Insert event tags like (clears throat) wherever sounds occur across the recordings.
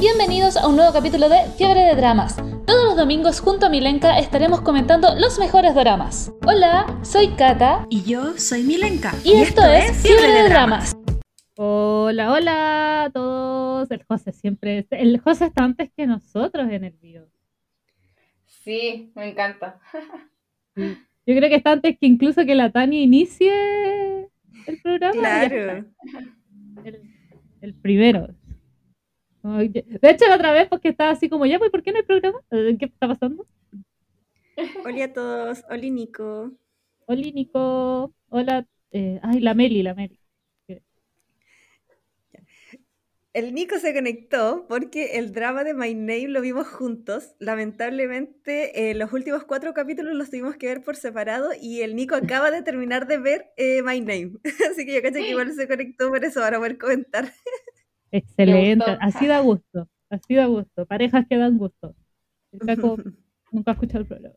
Bienvenidos a un nuevo capítulo de Fiebre de Dramas. Todos los domingos junto a Milenka estaremos comentando los mejores dramas. Hola, soy Kata. Y yo soy Milenka. Y, esto, es Fiebre de Dramas. Hola, hola a todos. El José siempre. El José está antes que nosotros en el video. Sí, me encanta. Yo creo que está antes que incluso que la Tania inicie el programa. Claro. El, el primero. De hecho, la otra vez, porque estaba así como, ya, pues, ¿por qué no hay programa? Eh, ¿Qué está pasando? Hola a todos. Hola Nico. Hola, Nico. Hola. eh, ay, la Meli, la Meli. El Nico se conectó porque el drama de My Name lo vimos juntos. Lamentablemente, eh, los últimos cuatro capítulos los tuvimos que ver por separado y el Nico acaba de terminar de ver eh, My Name. (laughs) Así que yo caché que igual se conectó por eso, ahora poder comentar. (laughs) Excelente. Así da gusto. Así da gusto. Parejas que dan gusto. El Caco (laughs) nunca ha escuchado el programa.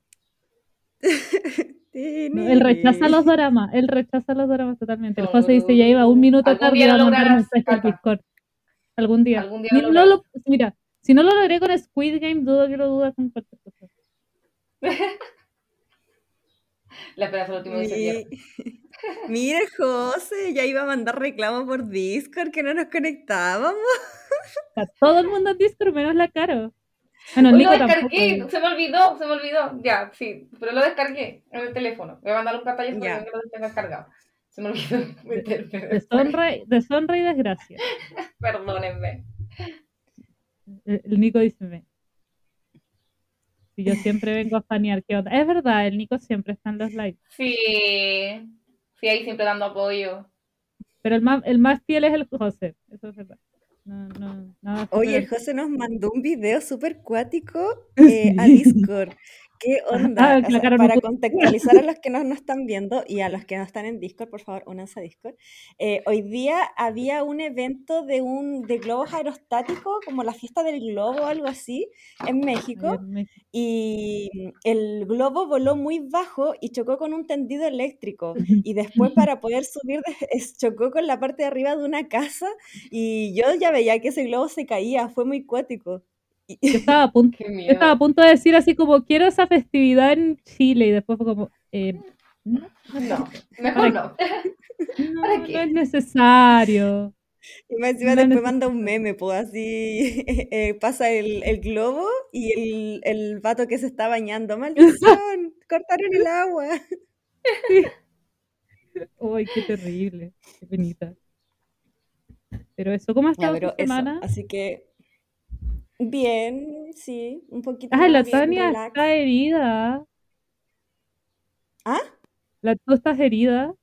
(laughs) No, él rechaza los dramas, él rechaza los dramas totalmente. El José dice, ya iba un minuto Algún tarde a lo mandar mensaje al. Discord. Algún día. Algún día lo no lo- mira, si no lo logré con Squid Game, dudo que lo dudas con cualquier cosa. (laughs) La esperanza del último. Mi- Mira, José, ya iba a mandar reclamo por Discord que no nos conectábamos. Sea, todo el mundo en Discord, menos la Caro. Bueno, lo tampoco. descargué, se me olvidó, se me olvidó. Ya, sí, pero lo descargué en el teléfono. Voy a mandar un pantallazo para que lo tenga descargado. Se me olvidó (laughs) meterme. Deshonra, deshonra y desgracia. (laughs) Perdónenme. El, el Nico dice, "Ve, si yo siempre vengo a fanear, ¿qué onda? Es verdad, el Nico siempre está en los lives. Sí, sí, ahí siempre dando apoyo. Pero el más, el más fiel es el José. Eso es verdad. No, no, nada Oye, el José nos mandó un video súper cuático (laughs) eh, a Discord. ¿Qué onda? Ah, O sea, para contextualizar a los que (laughs) no nos están viendo y a los que no están en Discord, por favor, únanse a Discord. Eh, hoy día había un evento de un de globos aerostáticos, como la fiesta del globo o algo así, en México. Y el globo voló muy bajo y chocó con un tendido eléctrico. Y después (laughs) para poder subir (laughs) chocó con la parte de arriba de una casa y yo ya veía que ese globo se caía, fue muy cuático. Yo estaba a (laughs) punto, yo estaba a punto de decir así como, quiero esa festividad en Chile. Y después fue como, eh, no, No, mejor no. no, ¿para qué? (laughs) no es necesario. Y más encima No después neces- manda un meme, pues así (laughs) eh, pasa el, el globo y el, el vato que se está bañando. ¡Maldición! ¡Cortaron el agua! Uy, qué terrible, qué penita. Pero eso, ¿cómo ha Ya, estado semana? así que bien, sí, un poquito Ah, la bien, Tania relax. está herida. ¿Ah? La, ¿Tú estás herida?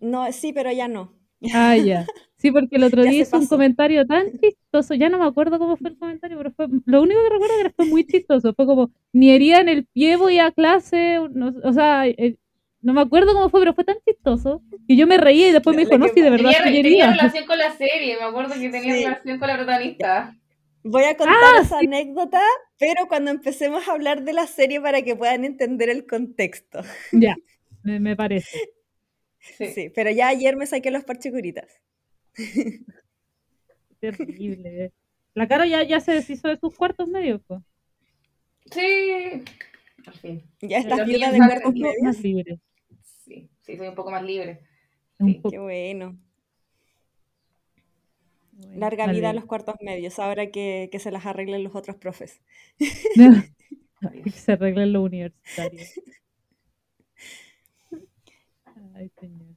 No, sí, pero ya no. Ah, ya. Sí, porque el (laughs) otro día hizo un comentario tan (laughs) chistoso, ya no me acuerdo cómo fue el comentario, pero fue, lo único que recuerdo es que fue muy chistoso, fue como, ni herida en el pie voy a clase, no- o sea, eh, no me acuerdo cómo fue, pero fue tan chistoso, y yo me reía y después me dijo, no, que sí, de verdad Tenía, tenía relación con la serie, me acuerdo que tenía Sí. relación con la protagonista. Voy a contar Ah, esa anécdota, pero cuando empecemos a hablar de la serie para que puedan entender el contexto. Ya, (laughs) me, me parece. Sí. Sí, pero ya ayer me saqué los parchecuritas. (laughs) Terrible. La cara ya, ya se deshizo de sus cuartos medios, pues. Sí. Al fin. Ya estás viuda de poco medios. más libre. Sí, sí, soy un poco más libre. Sí. Qué bueno. Bueno, Larga vida a los cuartos medios, ahora que, que se las arreglen los otros profes. (laughs) Que se arreglen lo universitario. Ay, señor.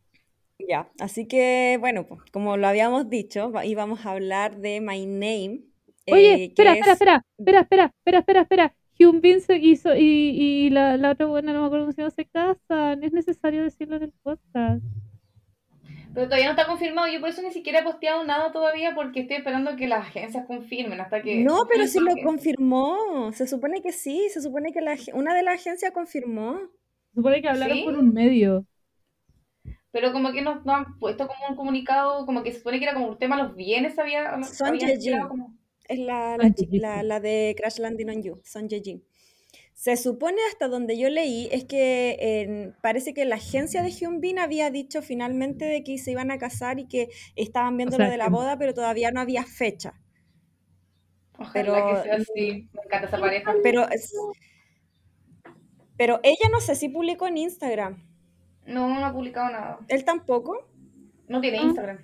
Ya, así que bueno, pues, como lo habíamos dicho, íbamos a hablar de My Name. Oye, eh, espera, que espera, es- espera, espera, espera, espera, espera, espera. Hyun Bin se hizo y, y la, la otra buena, no me acuerdo cómo se llama, se casan. Es necesario decirlo en el podcast. Pero todavía no está confirmado. Yo por eso ni siquiera he posteado nada todavía porque estoy esperando que las agencias confirmen hasta que. No, pero sí lo confirmó. Se supone que sí, se supone que la, una de las agencias confirmó. Se supone que hablaron ¿Sí? por un medio. Pero como que no, no han puesto como un comunicado, como que se supone que era como un tema los bienes, había. Son tirado como- Es la, la, la- la de Crash Landing on You, Son Ye-jin. Se supone hasta donde yo leí es que eh, parece que la agencia de Hyun Bin había dicho finalmente de que se iban a casar y que estaban viendo sea, lo de la boda, pero todavía no había fecha. Ojalá Pero- que sea así. Me encanta esa pareja. Pero, ella no sé si publicó en Instagram. No, no ha publicado nada. Él tampoco. No tiene Ah. Instagram.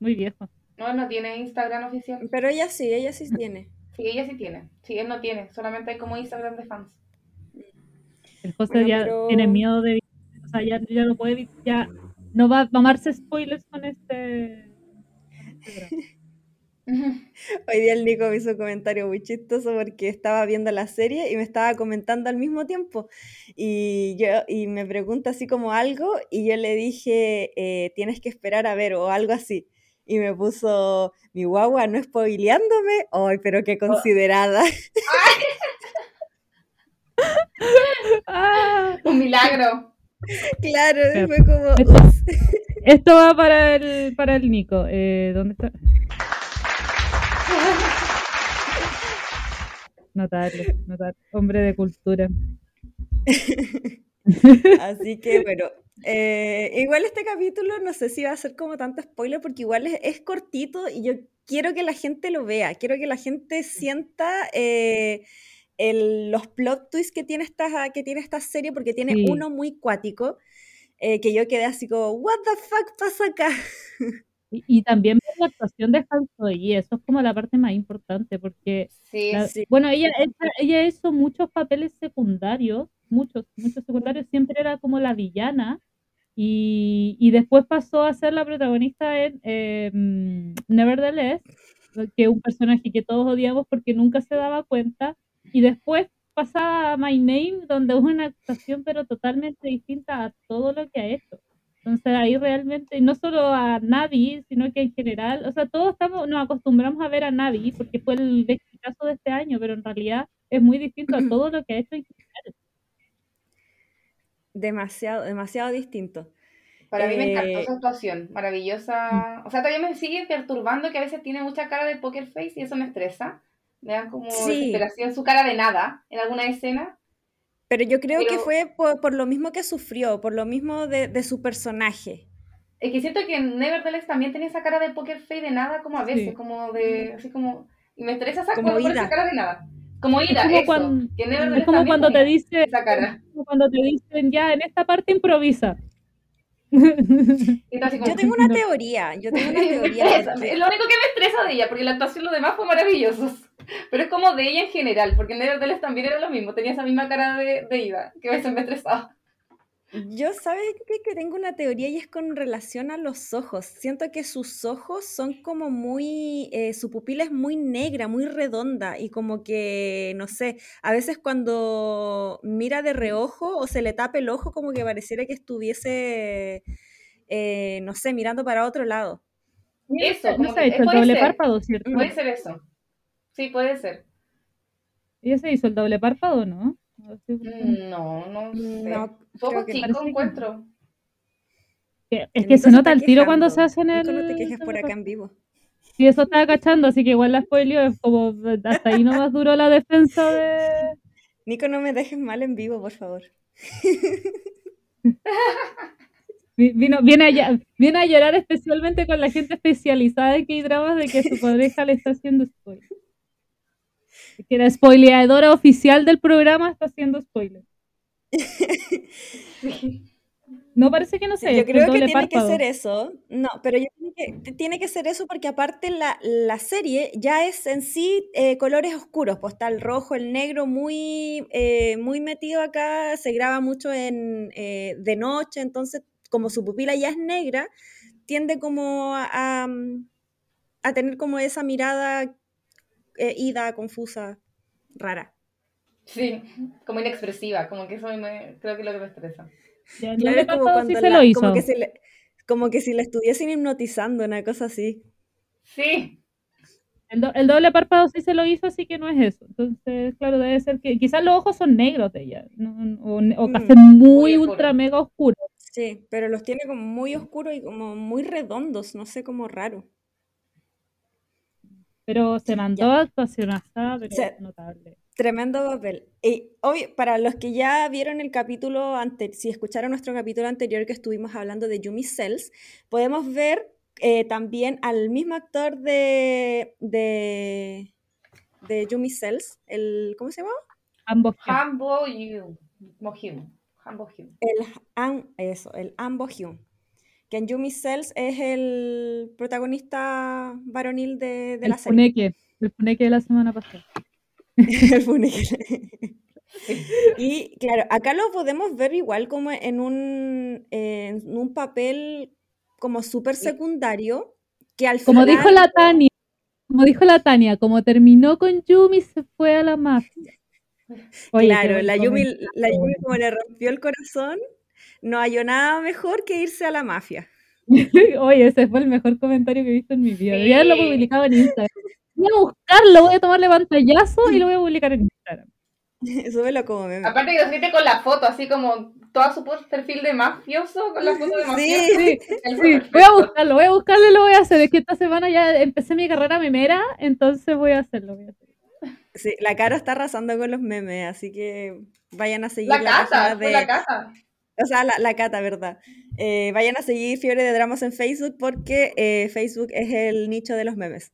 Muy viejo. No, no tiene Instagram oficial. Pero ella sí, ella sí tiene. Sí, ella sí tiene. Sí, él no tiene. Solamente hay como Instagram de fans. El José Bueno, ya pero- tiene miedo de. O sea, ya, ya no puede. Ya no va a tomarse spoilers con este. (laughs) Hoy día el Nico me hizo un comentario muy chistoso porque estaba viendo la serie y me estaba comentando al mismo tiempo. Y yo y me pregunta así como algo y yo le dije, eh, tienes que esperar a ver o algo así. Y me puso, mi guagua no spoileándome. Ay, pero qué considerada. ¡Ah! (laughs) Un milagro. claro, fue como... Esto va para el, para el Nico. Eh, ¿Dónde está? Notable, notable. Hombre de cultura. (laughs) Así que bueno, eh, igual este capítulo no sé si va a ser como tanto spoiler porque igual es, es cortito y yo quiero que la gente lo vea, quiero que la gente sienta eh, el- los plot twists que tiene esta, que tiene esta serie porque tiene Sí. uno muy cuático eh, que yo quedé así como, what the fuck pasa acá? (laughs) Y, y también ver la actuación de Han y eso es como la parte más importante, porque, Sí, la- sí. bueno, ella, ella, ella hizo muchos papeles secundarios, muchos, muchos secundarios, siempre era como la villana, y, y después pasó a ser la protagonista en eh, Nevertheless, que es un personaje que todos odiamos porque nunca se daba cuenta, y después pasa a My Name, donde es una actuación pero totalmente distinta a todo lo que ha hecho. Entonces ahí realmente, no solo a Navi, sino que en general, o sea, todos estamos, nos acostumbramos a ver a Navi porque fue el caso de este año, pero en realidad es muy distinto a (clears throat) todo lo que ha hecho en general. Demasiado, demasiado distinto. Para mí me encantó Eh, su actuación, maravillosa. O sea, todavía me sigue perturbando que a veces tiene mucha cara de poker face y eso me estresa. Me da como Sí. desesperación su cara de nada en alguna escena. Pero yo creo que Pero- fue por, por lo mismo que sufrió, por lo mismo de, de su personaje. Es que siento que en Nevertheless también tenía esa cara de poker face de nada, como a veces, Sí. como de, así como, y me estresa esa, Como esa cara de nada. Como ida, como eso. cuando- que Es como cuando te tenía dice, esa cara. como cuando te dicen ya en esta parte improvisa. Como, Yo tengo una No. teoría, yo tengo una (laughs) teoría. porque- Es lo único que me estresa de ella, porque la actuación los demás fue maravillosos. (laughs) Pero es como de ella en general, porque en Nevertheless también era lo mismo, tenía esa misma cara de, de ida, que a veces me estresaba. Yo, ¿sabes qué? Que tengo una teoría y es con relación a los ojos. Siento que sus ojos son como muy, eh, su pupila es muy negra, muy redonda y como que, no sé, a veces cuando mira de reojo o se le tapa el ojo como que pareciera que estuviese, eh, no sé, mirando para otro lado. Eso, no se ha que- hecho el puede doble ser. párpado, ¿cierto? Puede ser eso. Sí, puede ser. ¿Ella se hizo el doble párpado, no? No. Mm, No, no sé. No, Poco creo que parece chico que- encuentro. Que- Es El que se nota el tiro cuando se hacen el... No te quejes por acá en vivo. Sí, eso estaba cachando, así que igual la spoileo, es como hasta ahí nomás duró la defensa de... Nico, no me dejes mal en vivo, por favor. (laughs) Vino, viene, a, ll- viene a llorar especialmente con la gente especializada en K-dramas de que su pareja le está haciendo spoiler. (laughs) Que la spoileadora oficial del programa está haciendo spoiler. (laughs) No parece que no sé. yo creo que tiene que ser eso. No, pero yo creo que tiene que ser eso porque aparte la, la serie ya es en sí eh, colores oscuros. Pues está el rojo, el negro muy, eh, muy metido acá. Se graba mucho en, eh, de noche, entonces como su pupila ya es negra, tiende como a, a, a tener como esa mirada eh, ida, confusa, rara. Sí, como inexpresiva, como que eso me, creo que es lo que me estresa. Ya, Claro, doble es como párpado sí cuando se la- lo hizo. como que se le- como que si la estuviesen hipnotizando, una cosa así. Sí, El, do- el doble párpado sí se lo hizo, así que no es eso. Entonces, claro, debe ser que quizás los ojos son negros de ella, ¿no? o, o Mm. casi muy Muy oscuro. ultra mega oscuros. Sí, pero los tiene como muy oscuros y como muy redondos, no sé, como raro. Pero se mandó actuación asada, pero Se- notable. Tremendo papel. Y obvio, para los que ya vieron el capítulo anterior, si escucharon nuestro capítulo anterior que estuvimos hablando de Yumi Cells, podemos ver eh, también al mismo actor de, de, de Yumi Cells, el, ¿cómo se llama? Yu. Mohyun. Hambo Hyun. El, An- eso, el Ambo Hyun. Que en Yumi Cells es el protagonista varonil de, de el la serie. funeque. El funeque de la semana pasada. (laughs) El funeral. (laughs) Y claro, acá lo podemos ver igual como en un, eh, en un papel como súper secundario, que al Como final... dijo la Tania, como dijo la Tania, como terminó con Yumi, se fue a la mafia. Oye, Claro, la Yumi, la Yumi como le rompió el corazón, no halló nada mejor que irse a la mafia. (laughs) Oye, ese fue el mejor comentario que he visto en mi vida. Debería haberlo Sí. publicado en Instagram. Voy a buscarlo, voy a tomarle pantallazo y lo voy a publicar en Instagram. (laughs) Súbelo como meme. Aparte que lo escribe con la foto, así como todo su perfil de mafioso con la foto de Sí, mafioso. Sí, sí, voy a buscarlo, voy a buscarlo y lo voy a hacer. Es que esta semana ya empecé mi carrera memera, entonces voy a hacerlo. Voy a hacerlo. Sí, la cara está arrasando con los memes, así que vayan a seguir La la casa, de... la casa. O sea, la, la cata, ¿verdad? Eh, vayan a seguir Fiebre de Dramas en Facebook porque eh, Facebook es el nicho de los memes.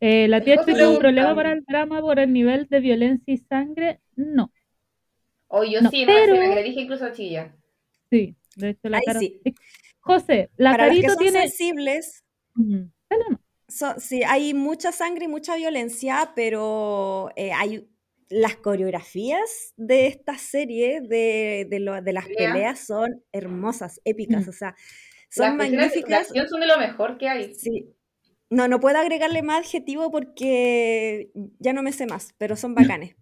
Eh, la tía tiene un problema para el drama por el nivel de violencia y sangre. No, O yo No, sí, pero- no, sí, me le dije incluso a Chilla. sí. De hecho, la Ahí cara. sí. José, la Para los que carito son tiene. sensibles, sí, hay mucha sangre y mucha violencia, pero eh, hay las coreografías de esta serie, de, de, lo- de las Pelea. peleas, son hermosas, épicas, Mm. o sea, son Las magníficas. acción son de lo mejor que hay. Sí. No, no puedo agregarle más adjetivo porque ya no me sé más, pero son bacanes.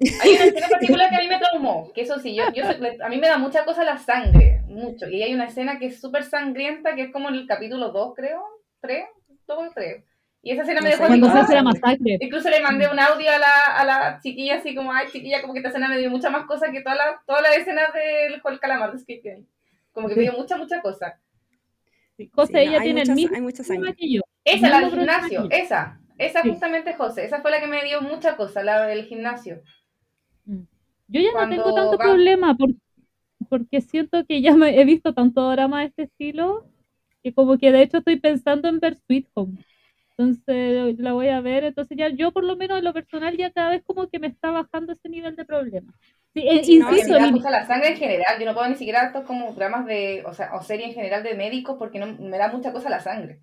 (laughs) Hay una escena (laughs) en particular que a mí me traumó, que eso sí, yo, yo a mí me da mucha cosa la sangre, mucho. Y hay una escena que es súper sangrienta, que es como en el capítulo 2, creo, 3, 2 3. Y esa escena me dejó Cuando se hace la sangre. masacre. Incluso le mandé un audio a la, a la chiquilla así como, ay chiquilla, como que esta escena me dio mucha más cosa que todas las todas las escenas del juego del calamar de Squid Game. Como que me dio mucha, mucha cosa. José, Sí, ella tiene mucha- el mismo hay mucha problema sangre. que yo. Esa, la del gimnasio, esa. Esa Sí. justamente, José, esa fue la que me dio mucha cosa, la del gimnasio. Mm. Yo ya no tengo tanto va- problema por- porque siento que ya me he visto tanto drama de este estilo que como que de hecho estoy pensando en ver Sweet Home. Entonces la voy a ver, entonces ya yo por lo menos en lo personal ya cada vez como que me está bajando ese nivel de problema. Sí, eh, Sí, no, insisto, me da Lili, cosa la sangre en general. Yo no puedo ni siquiera estos como dramas de, o sea, o series en general de médicos porque no, me da mucha cosa la sangre.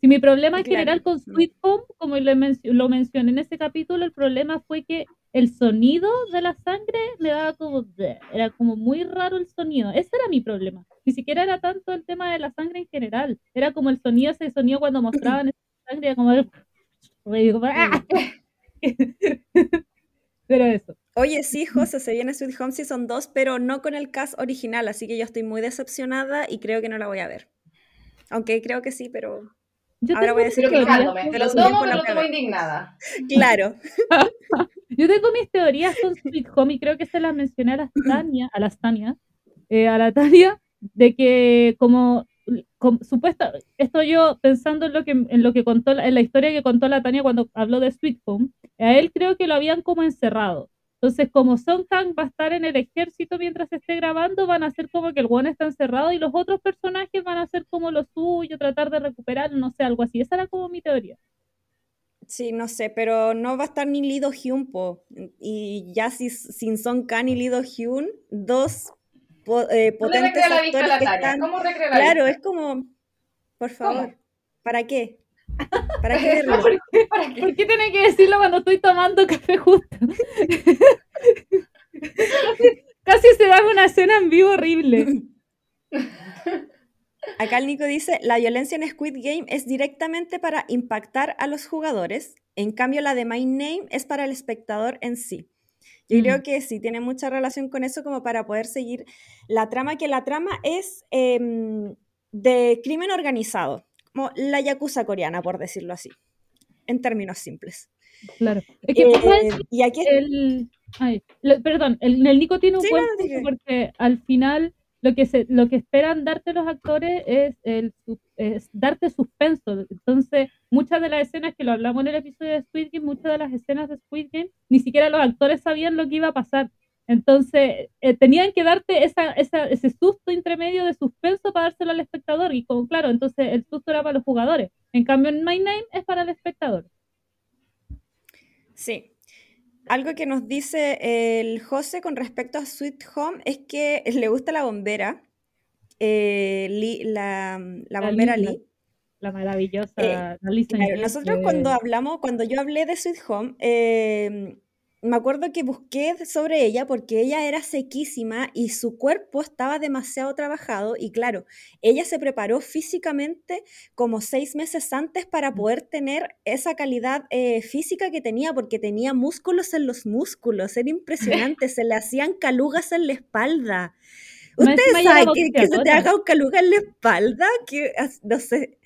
Si mi problema en Claro. general con Sweet Home, como lo, menc- lo mencioné en ese capítulo, el problema fue que el sonido de la sangre me daba como... Era como muy raro el sonido. Ese era mi problema. Ni siquiera era tanto el tema de la sangre en general. Era como el sonido, ese sonido cuando mostraban (clears throat) esa sangre, como... el- ¡ah! (laughs) Pero eso. Oye, sí, José, se viene Sweet Home Season 2, pero no con el cast original, así que yo estoy muy decepcionada y creo que no la voy a ver. Aunque creo que sí, pero Yo Ahora voy a decir Pero que con- Pero Lo tomo, pero la lo tomo ver. indignada. (laughs) claro. (laughs) Yo tengo mis teorías con Sweet Home y creo que se las mencioné a las Tania, a las Tania, eh, a la Tania, de que como, com- supuesta, esto yo pensando en lo que en lo que contó en la historia que contó la Tania cuando habló de Sweet Home, a él creo que lo habían como encerrado. Entonces, como Song Kang va a estar en el ejército mientras esté grabando, van a ser como que el one está encerrado y los otros personajes van a hacer como lo suyo, tratar de recuperar, no sé, algo así. Esa era como mi teoría. Sí, no sé, pero no va a estar ni Lido Hyun, po. Y ya si, sin Son Kang y Lido Hyun, dos po- eh, ¿Cómo le potentes recrea la vista a actores la que están... ¿Cómo Claro, vista? es como, por favor, ¿Cómo? ¿para qué? ¿Para qué (laughs) verlo? ¿Por qué? ¿Para qué? ¿Por qué tiene que decirlo cuando estoy tomando café justo? casi, (laughs) casi se da una escena en vivo horrible. (laughs) Acá el Nico dice, la violencia en Squid Game es directamente para impactar a los jugadores, en cambio la de My Name es para el espectador en sí. Yo Mm. creo que sí, tiene mucha relación con eso como para poder seguir la trama, que la trama es em, de crimen organizado, como la yakuza coreana, por decirlo así, en términos simples. Claro. Es que Eh, y aquí el, ay, lo- perdón, el, el Nico tiene un Sí, buen no, porque al final lo que se, lo que esperan darte los actores es, el, es darte suspenso. Entonces, muchas de las escenas que lo hablamos en el episodio de Squid Game, muchas de las escenas de Squid Game, ni siquiera los actores sabían lo que iba a pasar. Entonces, eh, tenían que darte esa, esa, ese susto intermedio de suspenso para dárselo al espectador. Y como, claro, entonces el susto era para los jugadores. En cambio, en My Name es para el espectador. Sí. Algo que nos dice el José con respecto a Sweet Home es que (laughs) le gusta la bombera, eh, Lee- la, la La bombera Lee, Lee. La maravillosa Eh, Lisa Claro, nosotros cuando hablamos, cuando yo hablé de Sweet Home, eh, me acuerdo que busqué sobre ella porque ella era sequísima y su cuerpo estaba demasiado trabajado y claro, ella se preparó físicamente como seis meses antes para poder tener esa calidad eh, física que tenía porque tenía músculos en los músculos, era impresionante, se le hacían calugas en la espalda. (laughs) ¿Ustedes saben que, que se te haga un caluga en la espalda? Que, no sé,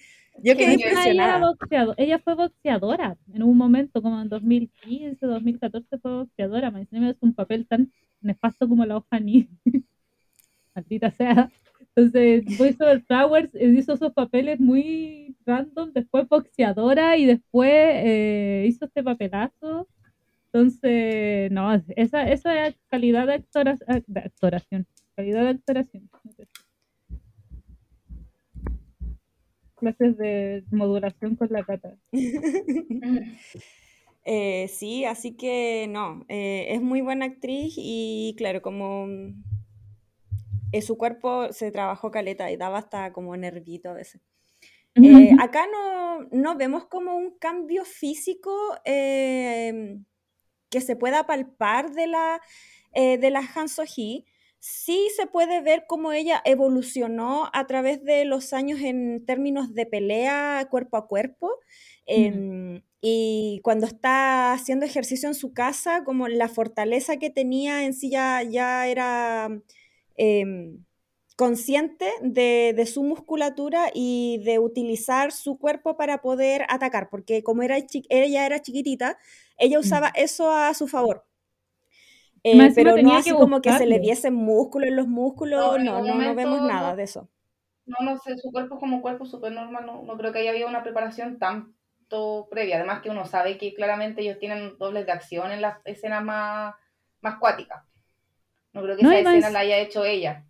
yo Que quedé ella ella, impresionada. ella fue boxeadora en un momento, como en 2015, 2014 fue boxeadora. Encima es un papel tan nefasto como la hoja ni. (laughs) Maldita sea. Entonces, Voice Over Flowers eh, hizo esos papeles muy random, después boxeadora y después eh, hizo este papelazo. Entonces, no, esa, esa es calidad de, actora- de actoración. Calidad de actoración. Clases de modulación con la cata. (laughs) Eh, sí, así que no, eh, es muy buena actriz y claro, como eh, su cuerpo se trabajó caleta y daba hasta como nervito a veces. Eh, acá no, no vemos como un cambio físico que se pueda palpar de la, de la Han So-hee. Sí se puede ver cómo ella evolucionó a través de los años en términos de pelea cuerpo a cuerpo. em, y cuando está haciendo ejercicio en su casa, como la fortaleza que tenía en sí ya, ya era em, consciente de, de su musculatura y de utilizar su cuerpo para poder atacar, porque como era ella era chiquitita, ella usaba eso a su favor. Eh, pero no tenía así que como que se le buscarlo. viesen músculos en los músculos, No, no, no, no vemos nada de eso. No, no sé, su cuerpo es como un cuerpo súper normal, no, no creo que haya habido una preparación tanto previa. Además que uno sabe que claramente ellos tienen dobles de acción en las escenas más, más cuáticas. No creo que No, esa más- escena la haya hecho ella.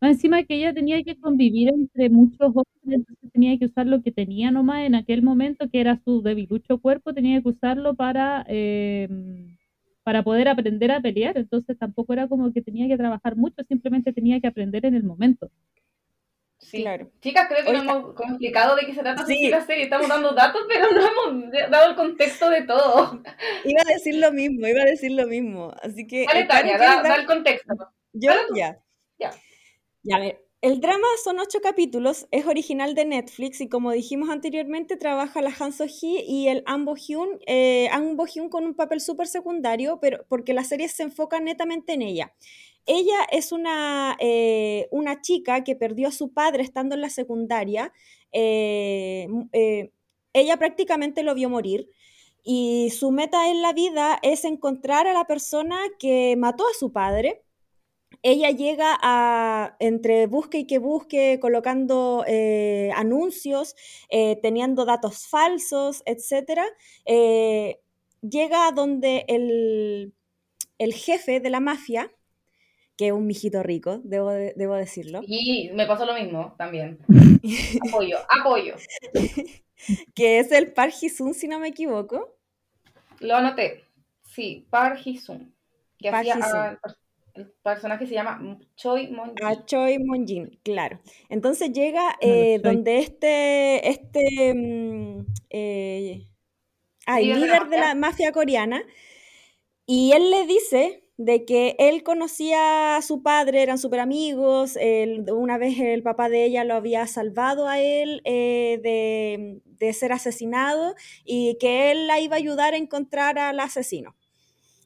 Más encima que ella tenía que convivir entre muchos hombres, entonces tenía que usar lo que tenía nomás en aquel momento, que era su debilucho cuerpo, tenía que usarlo para, eh, para poder aprender a pelear. Entonces tampoco era como que tenía que trabajar mucho, simplemente tenía que aprender en el momento. Sí. Claro. Chicas, creo que no Oiga. hemos como explicado de qué se trata Sí. la serie. Estamos dando datos, (laughs) pero no hemos dado el contexto de todo. Iba a decir lo mismo, iba a decir lo mismo. Así que, Vale, eh, Tania, ¿quieres da, da el contexto. Yo, ya. Ya. Ya, a ver, el drama son ocho capítulos, es original de Netflix y como dijimos anteriormente, trabaja la Han So-hee y el An Bo-hyun, eh, An Bo-hyun con un papel súper secundario, pero porque la serie se enfoca netamente en ella. Ella es una, eh, una chica que perdió a su padre estando en la secundaria. eh, eh, ella prácticamente lo vio morir. Y su meta en la vida es encontrar a la persona que mató a su padre ella llega a, entre busque y que busque, colocando eh, anuncios, eh, teniendo datos falsos, etc. eh, llega a donde el, el jefe de la mafia, que es un mijito rico, debo, de- debo decirlo, Y me pasó lo mismo también. (laughs) Apoyo, apoyo. (laughs) que es el Park Ji-sung, si no me equivoco. Lo anoté. Sí, Park Ji-sung. Que hacía a- el personaje se llama Choi Mon A Choi Mon-jin, claro. Entonces llega Claro, eh, donde este, este mm, eh, ah, el Líder de la líder de la mafia coreana, y él le dice de que él conocía a su padre, eran súper amigos, él- una vez el papá de ella lo había salvado a él eh, de, de ser asesinado y que él la iba a ayudar a encontrar al asesino.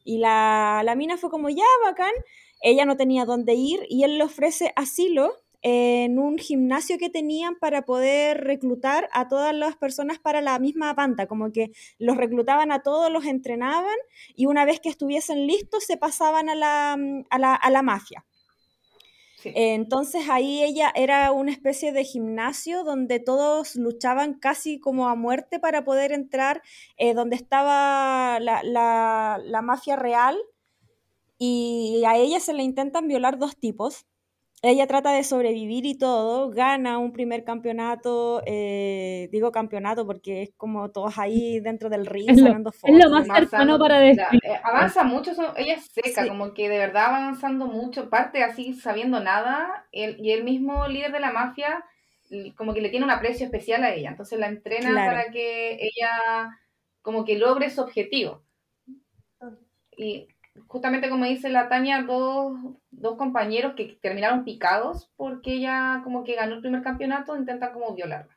Y la, la mina fue como, ya, bacán. Ella no tenía dónde ir y él le ofrece asilo en un gimnasio que tenían para poder reclutar a todas las personas para la misma banda, como que los reclutaban a todos, los entrenaban y una vez que estuviesen listos se pasaban a la, a la, a la mafia. Entonces ahí ella era una especie de gimnasio donde todos luchaban casi como a muerte para poder entrar eh, donde estaba la, la- la mafia real y a ella se le intentan violar dos tipos. Ella trata de sobrevivir y todo, gana un primer campeonato, eh, digo campeonato porque es como todos ahí (laughs) dentro del ring Es lo- sacando Es lo fotos. más cercano para o sea, describir. eh, avanza mucho, son- ella es seca, Sí. como que de verdad va avanzando mucho, parte así sabiendo nada, él, y el mismo líder de la mafia como que le tiene un aprecio especial a ella, entonces la entrena Claro. para que ella como que logre su objetivo. Y justamente como dice la Tania, dos, dos compañeros que terminaron picados porque ella como que ganó el primer campeonato, intentan como violarla.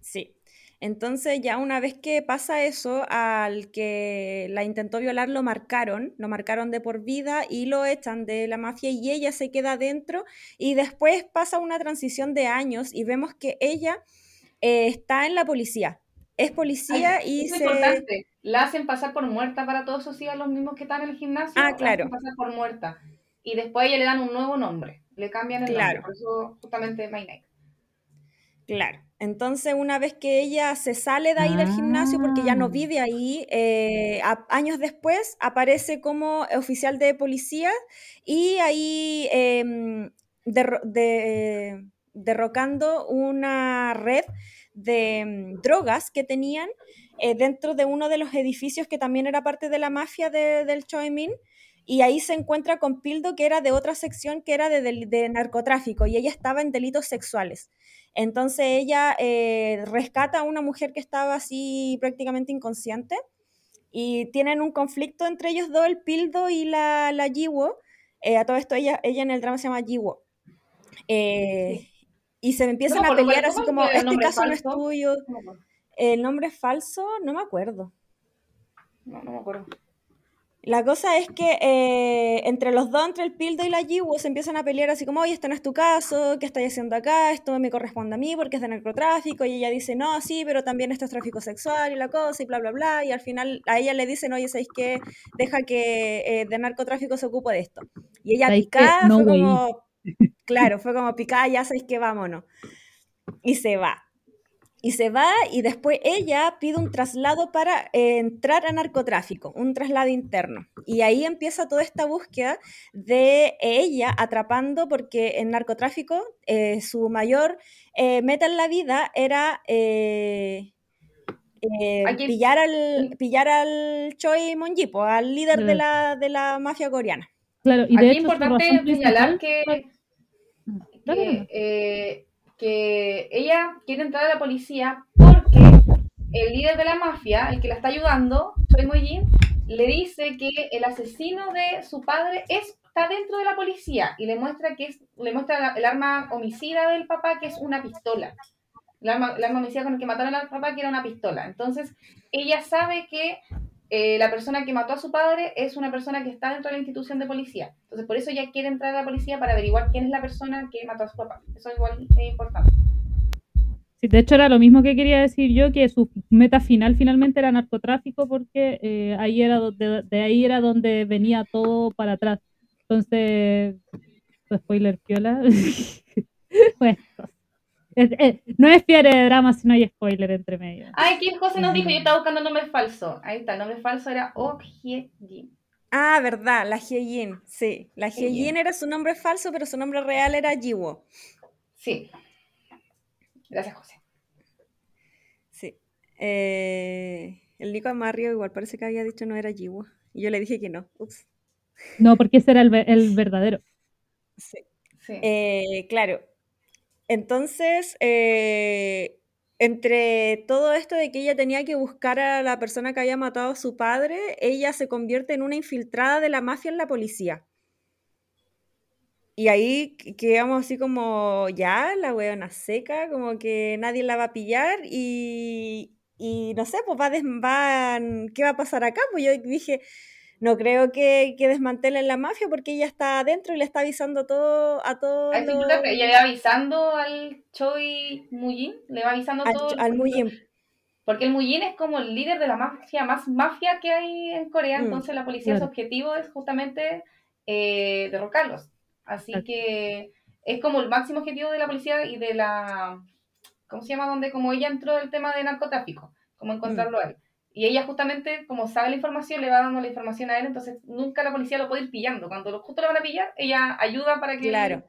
Sí. Entonces ya una vez que pasa eso, al que la intentó violar lo marcaron, lo marcaron de por vida y lo echan de la mafia y ella se queda dentro y después pasa una transición de años y vemos que ella eh, está en la policía. Es policía Ay, y es se... importante. La hacen pasar por muerta para todos esos días los mismos que están en el gimnasio. Ah, la claro. hacen pasar por muerta. Y después ella le dan un nuevo nombre. Le cambian el Claro. nombre. Por eso justamente My. Claro. Entonces, una vez que ella se sale de ahí del gimnasio, porque ya no Ah. vive ahí, eh, a- años después aparece como oficial de policía y ahí em, derro- de- derrocando una red de em, drogas que tenían eh, dentro de uno de los edificios que también era parte de la mafia de- del Choi Min. Y ahí se encuentra con Pildo, que era de otra sección que era de, del- de narcotráfico, y ella estaba en delitos sexuales. Entonces ella eh, rescata a una mujer que estaba así prácticamente inconsciente y tienen un conflicto entre ellos dos, el Pildo y la, la Jiwo. Eh, a todo esto ella, ella en el drama se llama Jiwo. Y se empiezan No me a acuerdo, pelear ¿cuál- así como, es este caso no es falso? tuyo, No me acuerdo. el nombre es falso, no me acuerdo. No, no me acuerdo. La cosa es que eh, entre los dos, entre el Pildo y la Jiwo, se empiezan a pelear así como, oye, este no es tu caso, ¿qué estás haciendo acá? Esto me corresponde a mí porque es de narcotráfico. Y ella dice, no, sí, pero también esto es tráfico sexual y la cosa y bla, bla, bla. Y al final a ella le dicen, oye, ¿sabéis qué? Deja que eh, de narcotráfico se ocupe de esto. Y ella picada, No, fue como, claro, fue como picada, ya sabéis que vámonos. Y se va. Y se va y después ella pide un traslado para eh, entrar a narcotráfico, un traslado interno. Y ahí empieza toda esta búsqueda de ella atrapando, porque en narcotráfico eh, su mayor eh, meta en la vida era eh, eh, pillar, al, pillar al Choi Monjipo, al líder de la, de la mafia coreana. Claro, y de Aquí es hecho importante señalar que, que, eh, que ella quiere entrar a la policía porque el líder de la mafia, el que la está ayudando, Choi Mo-jin, le dice que el asesino de su padre es- está dentro de la policía y le muestra que es, le muestra la- el arma homicida del papá que es una pistola. El arma, el arma homicida con el que mataron al papá que era una pistola. Entonces, ella sabe que eh, la persona que mató a su padre es una persona que está dentro de la institución de policía. Entonces, por eso ella quiere entrar a la policía para averiguar quién es la persona que mató a su papá. Eso igual es importante. Sí, de hecho era lo mismo que quería decir yo, que su meta final finalmente era narcotráfico porque eh, ahí era donde, de ahí era donde venía todo para atrás. Entonces, spoiler piola. (laughs) bueno, es- es- no es fiebre de drama si no hay spoiler entre medio. Ay, aquí José nos dijo, yo estaba buscando el nombre falso. Ahí está, el nombre falso era Oh Hye-jin. Ah, verdad, la Hyejin, sí. La Hyejin. Hyejin era su nombre falso, pero su nombre real era Jiwo. Sí. Gracias, José. Sí. Eh, el Nico Amarrio igual parece que había dicho no era Jiwo. Y yo le dije que no. Ups. No, porque ese era el verdadero. Sí. Sí. Eh, claro. Entonces, eh, entre todo esto de que ella tenía que buscar a la persona que había matado a su padre, ella se convierte en una infiltrada de la mafia en la policía. Y ahí que- quedamos así como, ya, la weona seca, como que nadie la va a pillar y, y no sé, pues va, a ¿qué va a pasar acá? Pues yo dije, no creo que, que desmantelen la mafia porque ella está adentro y le está avisando todo, a todos Ahí sí, los- ella le va avisando al Choi Mujin, le va avisando al, todo. al Muyin. Porque el Mujin es como el líder de la mafia más mafia que hay en Corea, Mm, entonces la policía su objetivo es justamente eh, derrocarlos. Así que es como el máximo objetivo de la policía y de la, ¿cómo se llama? Donde como ella entró el tema de narcotráfico, como encontrarlo a él. Y ella justamente, como sabe la información, le va dando la información a él, entonces nunca la policía lo puede ir pillando. Cuando lo- justo lo van a pillar, ella ayuda para que Claro.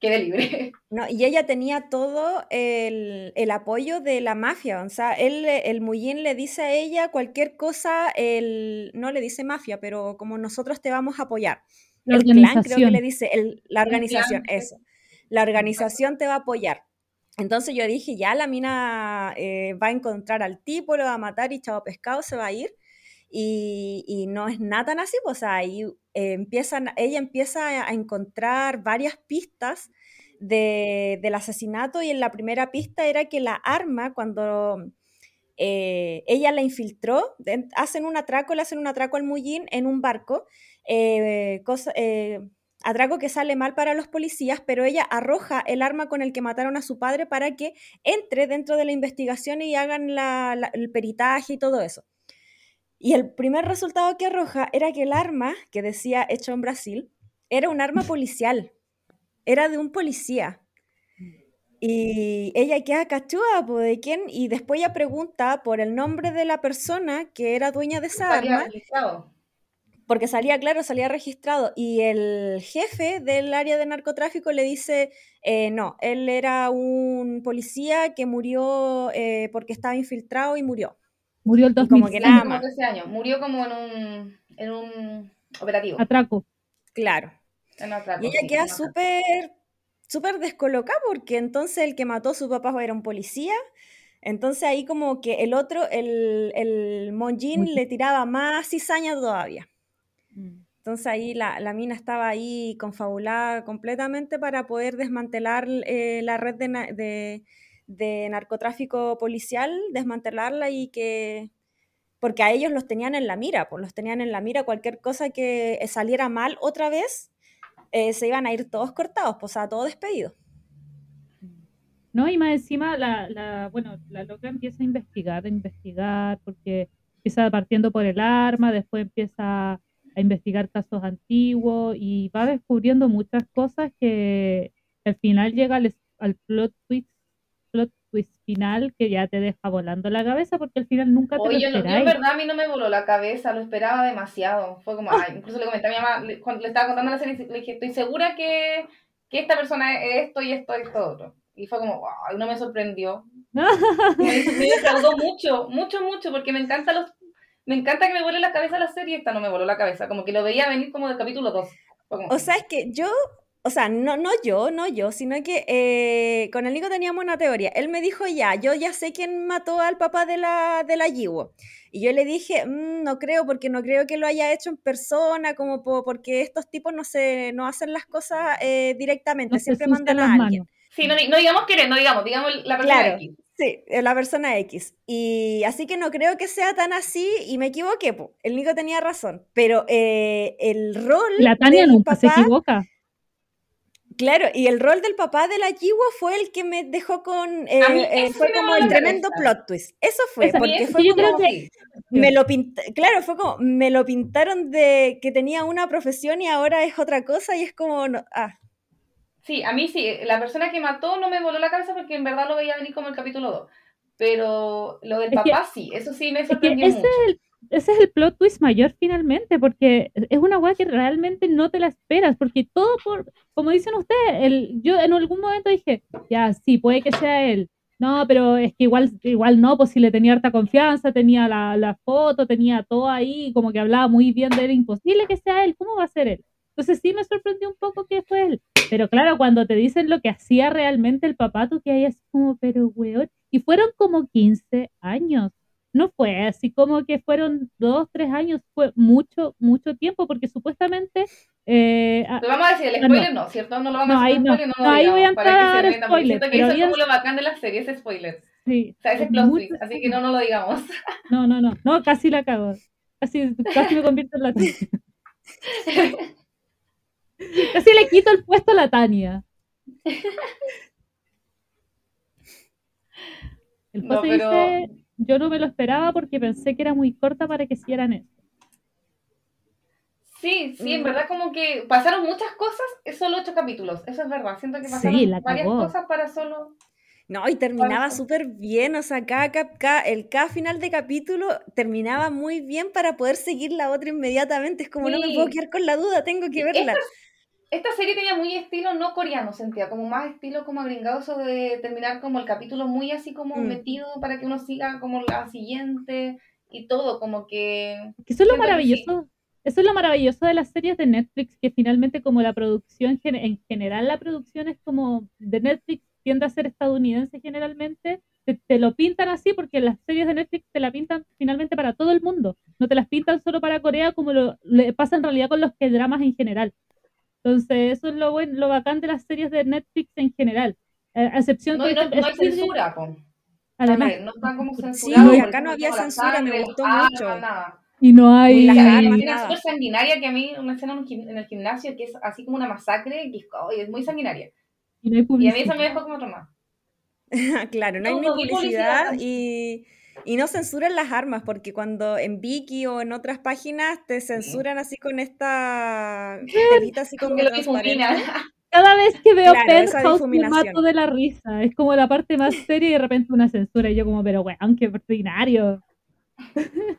quede libre. (laughs) No, y ella tenía todo el, el apoyo de la mafia. O sea, él, el Muyin le dice a ella cualquier cosa, el, no le dice mafia, pero como nosotros te vamos a apoyar. La el clan creo que organización. le dice, el- la organización, eso. La organización te va a apoyar. Entonces yo dije, ya la mina eh, va a encontrar al tipo, lo va a matar y chavo pescado se va a ir. Y, no es nada así, pues o sea, ahí eh, empiezan, ella empieza a- encontrar varias pistas de- del asesinato y en la primera pista era que la arma, cuando eh, ella la infiltró, hacen un atraco, le hacen un atraco al Mullín en un barco, cosa, eh, atraco que sale mal para los policías, pero ella arroja el arma con el que mataron a su padre para que entre dentro de la investigación y hagan la- la- el peritaje y todo eso. Y el primer resultado que arroja era que el arma, que decía hecho en Brasil, era un arma policial, era de un policía. Y ella queda cachúa, ¿de quién? Y después ella pregunta por el nombre de la persona que era dueña de esa arma, registrado. Porque salía, claro, salía registrado. Y el jefe del área de narcotráfico le dice, eh, no, él era un policía que murió eh, porque estaba infiltrado y murió. Murió el Y como que 2005. nada como más. 13 años. Murió como en un, en un operativo. Atraco. Claro. en atraco, Y ella sí, queda súper, súper descolocada porque entonces el que mató a su papá era un policía. Entonces ahí como que el otro, el, el Monjin, le tiraba más cizaña todavía. Entonces ahí la, la mina estaba ahí confabulada completamente para poder desmantelar eh, la red de, de- de narcotráfico policial, desmantelarla y que... Porque a ellos los tenían en la mira, pues los tenían en la mira, cualquier cosa que saliera mal otra vez, eh, se iban a ir todos cortados, pues o sea, todos despedidos. ¿no? Y más encima, la, la, bueno, la loca empieza a investigar, a investigar, porque empieza partiendo por el arma, después empieza a investigar casos antiguos y va descubriendo muchas cosas que al final llega al, al plot twist, plot twist final que ya te deja volando la cabeza porque al final nunca te Oye, yo, lo no- yo en verdad a mí no me voló la cabeza, lo esperaba demasiado. Fue como, ay, incluso le comenté a mi mamá, le- cuando le estaba contando la serie, le dije, estoy segura que, que esta persona es esto y esto y esto otro. Y fue como, ay, no me sorprendió. (laughs) Me, me defraudó mucho, mucho, mucho, porque me encanta los, me encanta que me vuele la cabeza la serie, esta no me voló la cabeza, como que lo veía venir como del capítulo 2. Fue como, O sea, es que yo, o sea, no, no yo, no yo, sino que eh, con el Nico teníamos una teoría. Él me dijo, ya, yo ya sé quién mató al papá de la, de la Yiwo. Y yo le dije, "Mm, no creo, porque no creo que lo haya hecho en persona, como po- porque estos tipos no se, no hacen las cosas eh, directamente, No siempre mandan a alguien. manos. sí, no, no digamos quién es, no digamos, digamos la persona Claro. X. Sí, eh, la persona X. Y así que no creo que sea tan así y me equivoqué, po. El Nico tenía razón. Pero eh, el rol La Tania del nunca se papá, equivoca. claro, y el rol del papá de la Jiwo fue el que me dejó con, eh, mí eh, fue como el tremendo plot twist. Eso fue, Esa- porque eso fue yo creo como, como, que- me lo pint- claro, fue como, me lo pintaron de que tenía una profesión y ahora es otra cosa y es como, no- ah, Sí, a mí sí, la persona que mató no me voló la cabeza porque en verdad lo veía venir como el capítulo 2. Pero lo del Es que- papá sí, eso sí me Es que sorprendió ese mucho. es, el, ese es el plot twist mayor finalmente, porque es una weá que realmente no te la esperas, porque todo por, como dicen ustedes, el, yo en algún momento dije, ya, sí, puede que sea él. No, pero es que igual, igual no, pues si le tenía harta confianza, tenía la, la foto, tenía todo ahí, como que hablaba muy bien de él, imposible que sea él, ¿cómo va a ser él? Entonces sí me sorprendió un poco que fue él. Pero claro, cuando te dicen lo que hacía realmente el papá, tú que hay así como, pero weón, y fueron como 15 años no fue así como que fueron dos, tres años, fue mucho, mucho tiempo, porque supuestamente... eh, Lo vamos a decir, el Ah, spoiler no, ¿cierto? No lo vamos No, a hacer no. spoiler, no, No, ahí voy a digamos, para entrar que a porque siento que eso es como habían- lo bacán de la serie, ese spoiler. sí, O sea, ese plot muchos twist, así que no, no lo digamos. No, no, no, no, casi la cago. Casi, casi me convierto en la. (laughs) Casi le quito el puesto a la Tania. El No, pero- dice, yo no me lo esperaba porque pensé que era muy corta para que hicieran eso. Sí, sí, en Mm. verdad como que pasaron muchas cosas en solo ocho capítulos, eso es verdad. Siento que pasaron Sí, varias cosas para solo... No, y terminaba súper bien, o sea, cada, cap- cada- el cada final de capítulo terminaba muy bien para poder seguir la otra inmediatamente. Es como no me puedo quedar con la duda, tengo que verla. Esta, esta serie tenía muy estilo no coreano, sentía, como más estilo como agringado, eso de terminar como el capítulo muy así como Mm. metido para que uno siga como la siguiente y todo, como que... Que Eso es lo que maravilloso. Eso es lo maravilloso de las series de Netflix, que finalmente como la producción, en general la producción es como de Netflix tiende a ser estadounidense generalmente, te, te lo pintan así porque las series de Netflix te la pintan finalmente para todo el mundo, no te las pintan solo para Corea como lo le pasa en realidad con los que dramas en general. Entonces eso es lo bueno, lo bacán de las series de Netflix en general. Eh, a excepción No, y no, no hay censura, po. además, no está como Sí, censurado. por acá no había la censura, me sangre, gustó los armas, mucho. nada. y no Ni hay las Y hay una súper sanguinaria que a mí, una escena en el gimnasio que es así como una masacre, que es, ay, es muy sanguinaria. y no hay Y a mí eso me dejó como trauma. (laughs) Claro, no hay No, ni no vi publicidad publicidad y, y no censuran las armas, porque cuando en Viki o en otras páginas te censuran así con esta (laughs) telita así como Como que lo transparente. difumina. Cada vez que veo Claro, Penthouse me mato de la risa. Es como la parte más (laughs) seria y de repente una censura. Y yo como, pero weón, qué ordinario. (laughs)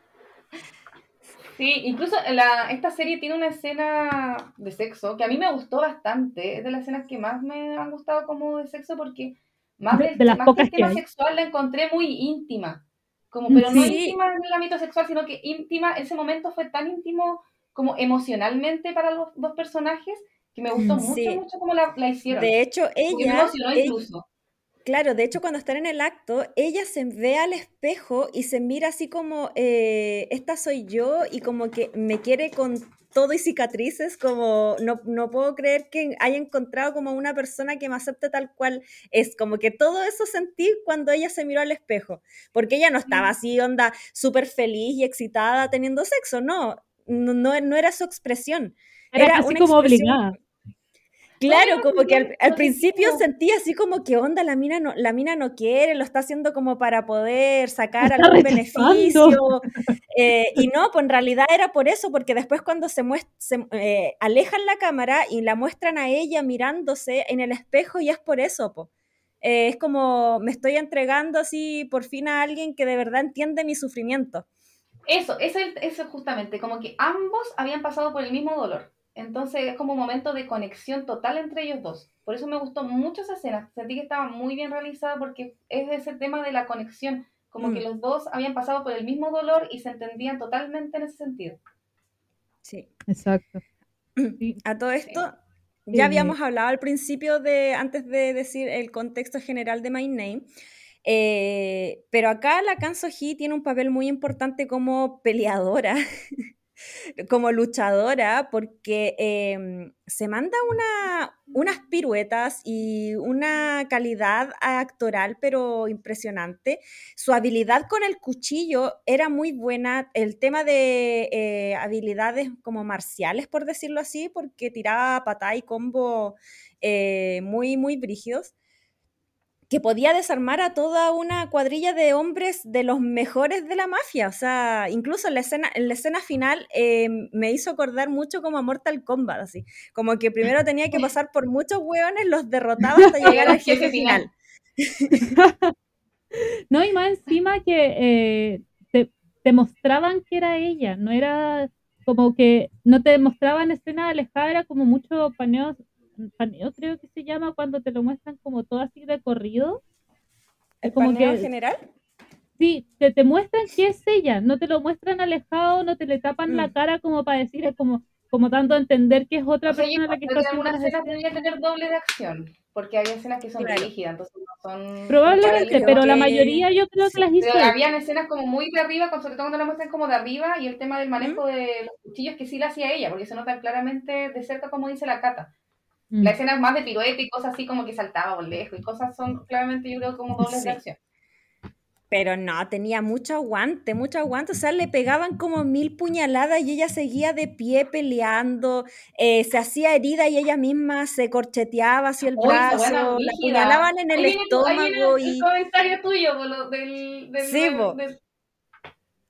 Sí, incluso la, esta serie tiene una escena de sexo que a mí me gustó bastante. Es de las escenas que más me han gustado como de sexo porque más, De- las más que pocas el tema sexual la encontré muy íntima. Como, pero no sí. íntima en el ámbito sexual, sino que íntima, ese momento fue tan íntimo como emocionalmente para los dos personajes que me gustó Mm, mucho, sí. mucho como la, la hicieron. De hecho, que me ella, emocionó ella- incluso. claro, de hecho cuando están en el acto, ella se ve al espejo y se mira así como, eh, esta soy yo y como que me quiere con todo y cicatrices, como no, no puedo creer que haya encontrado como una persona que me acepte tal cual es, como que todo eso sentí cuando ella se miró al espejo, porque ella no estaba así, onda, súper feliz y excitada teniendo sexo, no, no, no, era su expresión. Era, Era casi una como obligada. Claro, como que al, principio sentía así como que onda, la mina no, la mina no quiere, lo está haciendo como para poder sacar algún rechazando. beneficio. (laughs) eh, y no, pues en realidad era por eso, porque después cuando se, se eh, alejan la cámara y la muestran a ella mirándose en el espejo, y es por eso, po. Eh, es como me estoy entregando así por fin a alguien que de verdad entiende mi sufrimiento. Eso, eso, eso justamente, como que ambos habían pasado por el mismo dolor. Entonces es como un momento de conexión total entre ellos dos. Por eso me gustó mucho esa escena. Sentí que estaba muy bien realizada porque es ese tema de la conexión. Como Mm. que los dos habían pasado por el mismo dolor y se entendían totalmente en ese sentido. Sí. Exacto. (clears throat) Sí. A todo esto, Sí. ya habíamos hablado al principio de, antes de decir el contexto general de My Name, eh, pero acá la Kan So-hee tiene un papel muy importante como peleadora, (laughs) como luchadora, porque em, se manda una, unas piruetas y una calidad actoral, pero impresionante. Su habilidad con el cuchillo era muy buena. El tema de eh, habilidades como marciales, por decirlo así, porque tiraba patá y combo eh, muy, muy brígidos que podía desarmar a toda una cuadrilla de hombres de los mejores de la mafia. O sea, incluso en la escena, en la escena final eh, me hizo acordar mucho como a Mortal Kombat, así. Como que primero tenía que pasar por muchos hueones, los derrotaba hasta (laughs) llegar al jefe final. (laughs) No, y más encima que eh, te, te mostraban que era ella, no era como que no te mostraban escena alejada, era como mucho paneo, paneo creo que se llama cuando te lo muestran como todo así de corrido. ¿El como paneo que- general? Sí, te, te muestran que es ella, no te lo muestran alejado, no te le tapan la Mm. cara como para decir, es como, como tanto entender que es otra O sea, persona la que está que haciendo algunas las escenas escenas. deberían tener doble de acción. Porque hay escenas que son Claro. rígidas, entonces no son... Probablemente, pero la que- mayoría yo creo que las hizo. Pero habían escenas como muy de arriba, con- sobre todo cuando la muestran como de arriba, y el tema del manejo de los cuchillos que sí la hacía ella, porque se nota claramente de cerca como dice la cata. Mm. La escena es más de pirueta y cosas así como que saltaba por lejos, y cosas son claramente yo creo como dobles Sí. de acción. Pero no, tenía mucho aguante, mucho aguante. O sea, le pegaban como mil puñaladas y ella seguía de pie peleando. eh, se hacía herida y ella misma se corcheteaba hacia el esa brazo. buena La brígida. apuñalaban en el Ahí viene tu- ahí viene estómago el, y. comentario tuyo, lo del, del, Sí, po. del-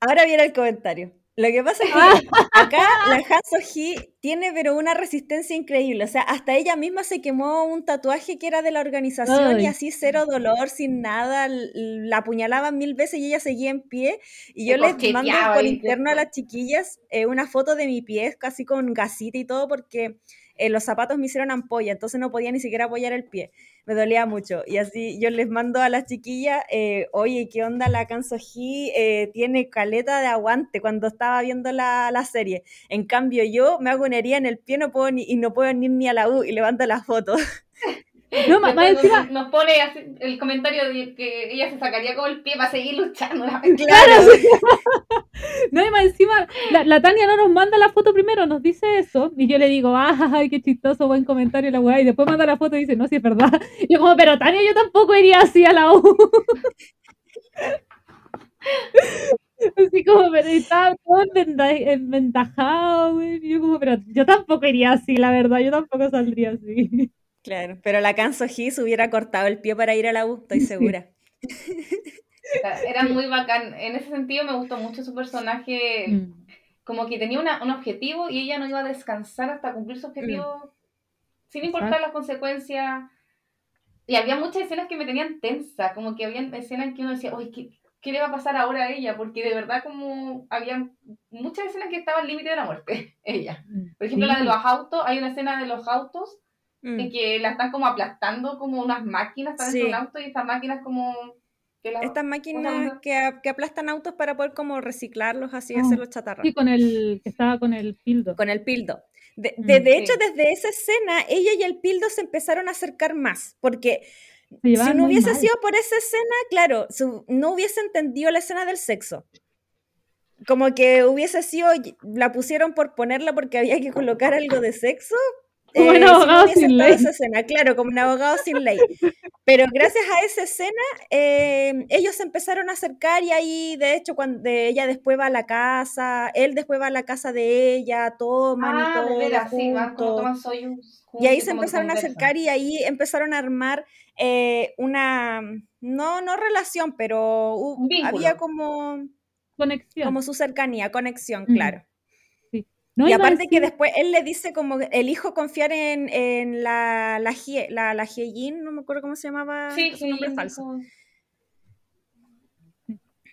Ahora viene el comentario. Lo que pasa es que Ah. acá la Han So-hee tiene pero una resistencia increíble. O sea, hasta ella misma se quemó un tatuaje que era de la organización y así cero dolor, sin nada. La apuñalaban mil veces y ella seguía en pie. Y yo les mando por interno a las chiquillas eh, una foto de mi pie, casi con gasita y todo, porque eh, los zapatos me hicieron ampolla, entonces no podía ni siquiera apoyar el pie. Me dolía mucho. Y así yo les mando a las chiquillas, eh, oye, ¿qué onda la Kansoji? Eh, tiene caleta de aguante cuando estaba viendo la, la serie. En cambio, yo me hago una herida en el pie no puedo y no puedo ir ni a la U y levanto la foto. (laughs) No, más, encima, nos, pone el comentario de que ella se sacaría como el pie para seguir luchando. (laughs) Claro, (laughs) no, y más encima, la, la Tania no nos manda la foto primero, nos dice eso, y yo le digo, ah, ay, qué chistoso, buen comentario la weá, y después manda la foto y dice, no, si es verdad. Y (laughs) yo como, pero Tania, yo tampoco iría así a la U. Así como, pero estaba todo enventa- enventajado, güey. Yo como, pero yo tampoco iría así, la verdad, yo tampoco saldría así. Claro. Pero la Kansoji se hubiera cortado el pie para ir a la U, estoy Sí. (laughs) segura. Era muy bacán. En ese sentido me gustó mucho su personaje. Mm. Como que tenía una- un objetivo y ella no iba a descansar hasta cumplir su objetivo sin importar las consecuencias. Y había muchas escenas que me tenían tensa, como que había escenas en que uno decía, oye, ¿qué, qué le va a pasar ahora a ella? Porque de verdad como había muchas escenas que estaban al límite de la muerte, (laughs) ella. Por ejemplo, la de Sí. los autos, hay una escena de los autos Mm. en que la están como aplastando como unas máquinas, están de Sí. un auto y estas máquinas como... que la- Estas máquinas que, que aplastan autos para poder como reciclarlos así y Ah, hacerlos chatarra. Sí, con el, que estaba con el pildo. Con el pildo. De, Mm. de- de hecho, desde esa escena, ella y el pildo se empezaron a acercar más, porque si no hubiese mal. sido por esa escena, claro, su- no hubiese entendido la escena del sexo. Como que hubiese sido, la pusieron por ponerla porque había que colocar algo de sexo. Como un si no abogado hubiese sin ley. esa escena, claro, como un abogado sin ley. Pero gracias a esa escena, eh, ellos se empezaron a acercar y ahí, de hecho, cuando ella después va a la casa, él después va a la casa de ella, toman y Ah, todo de veras, sí, juntos. toman soyuz. Y ahí se empezaron a acercar y ahí empezaron a armar eh, una, no, no relación, pero Un vínculo. había como, Conexión. como su cercanía, conexión, Mm. claro. No, y aparte que después él le dice como que elijo confiar en, en la, la, la, la Hyejin, no me acuerdo cómo se llamaba Sí, su nombre sí, falso. dijo-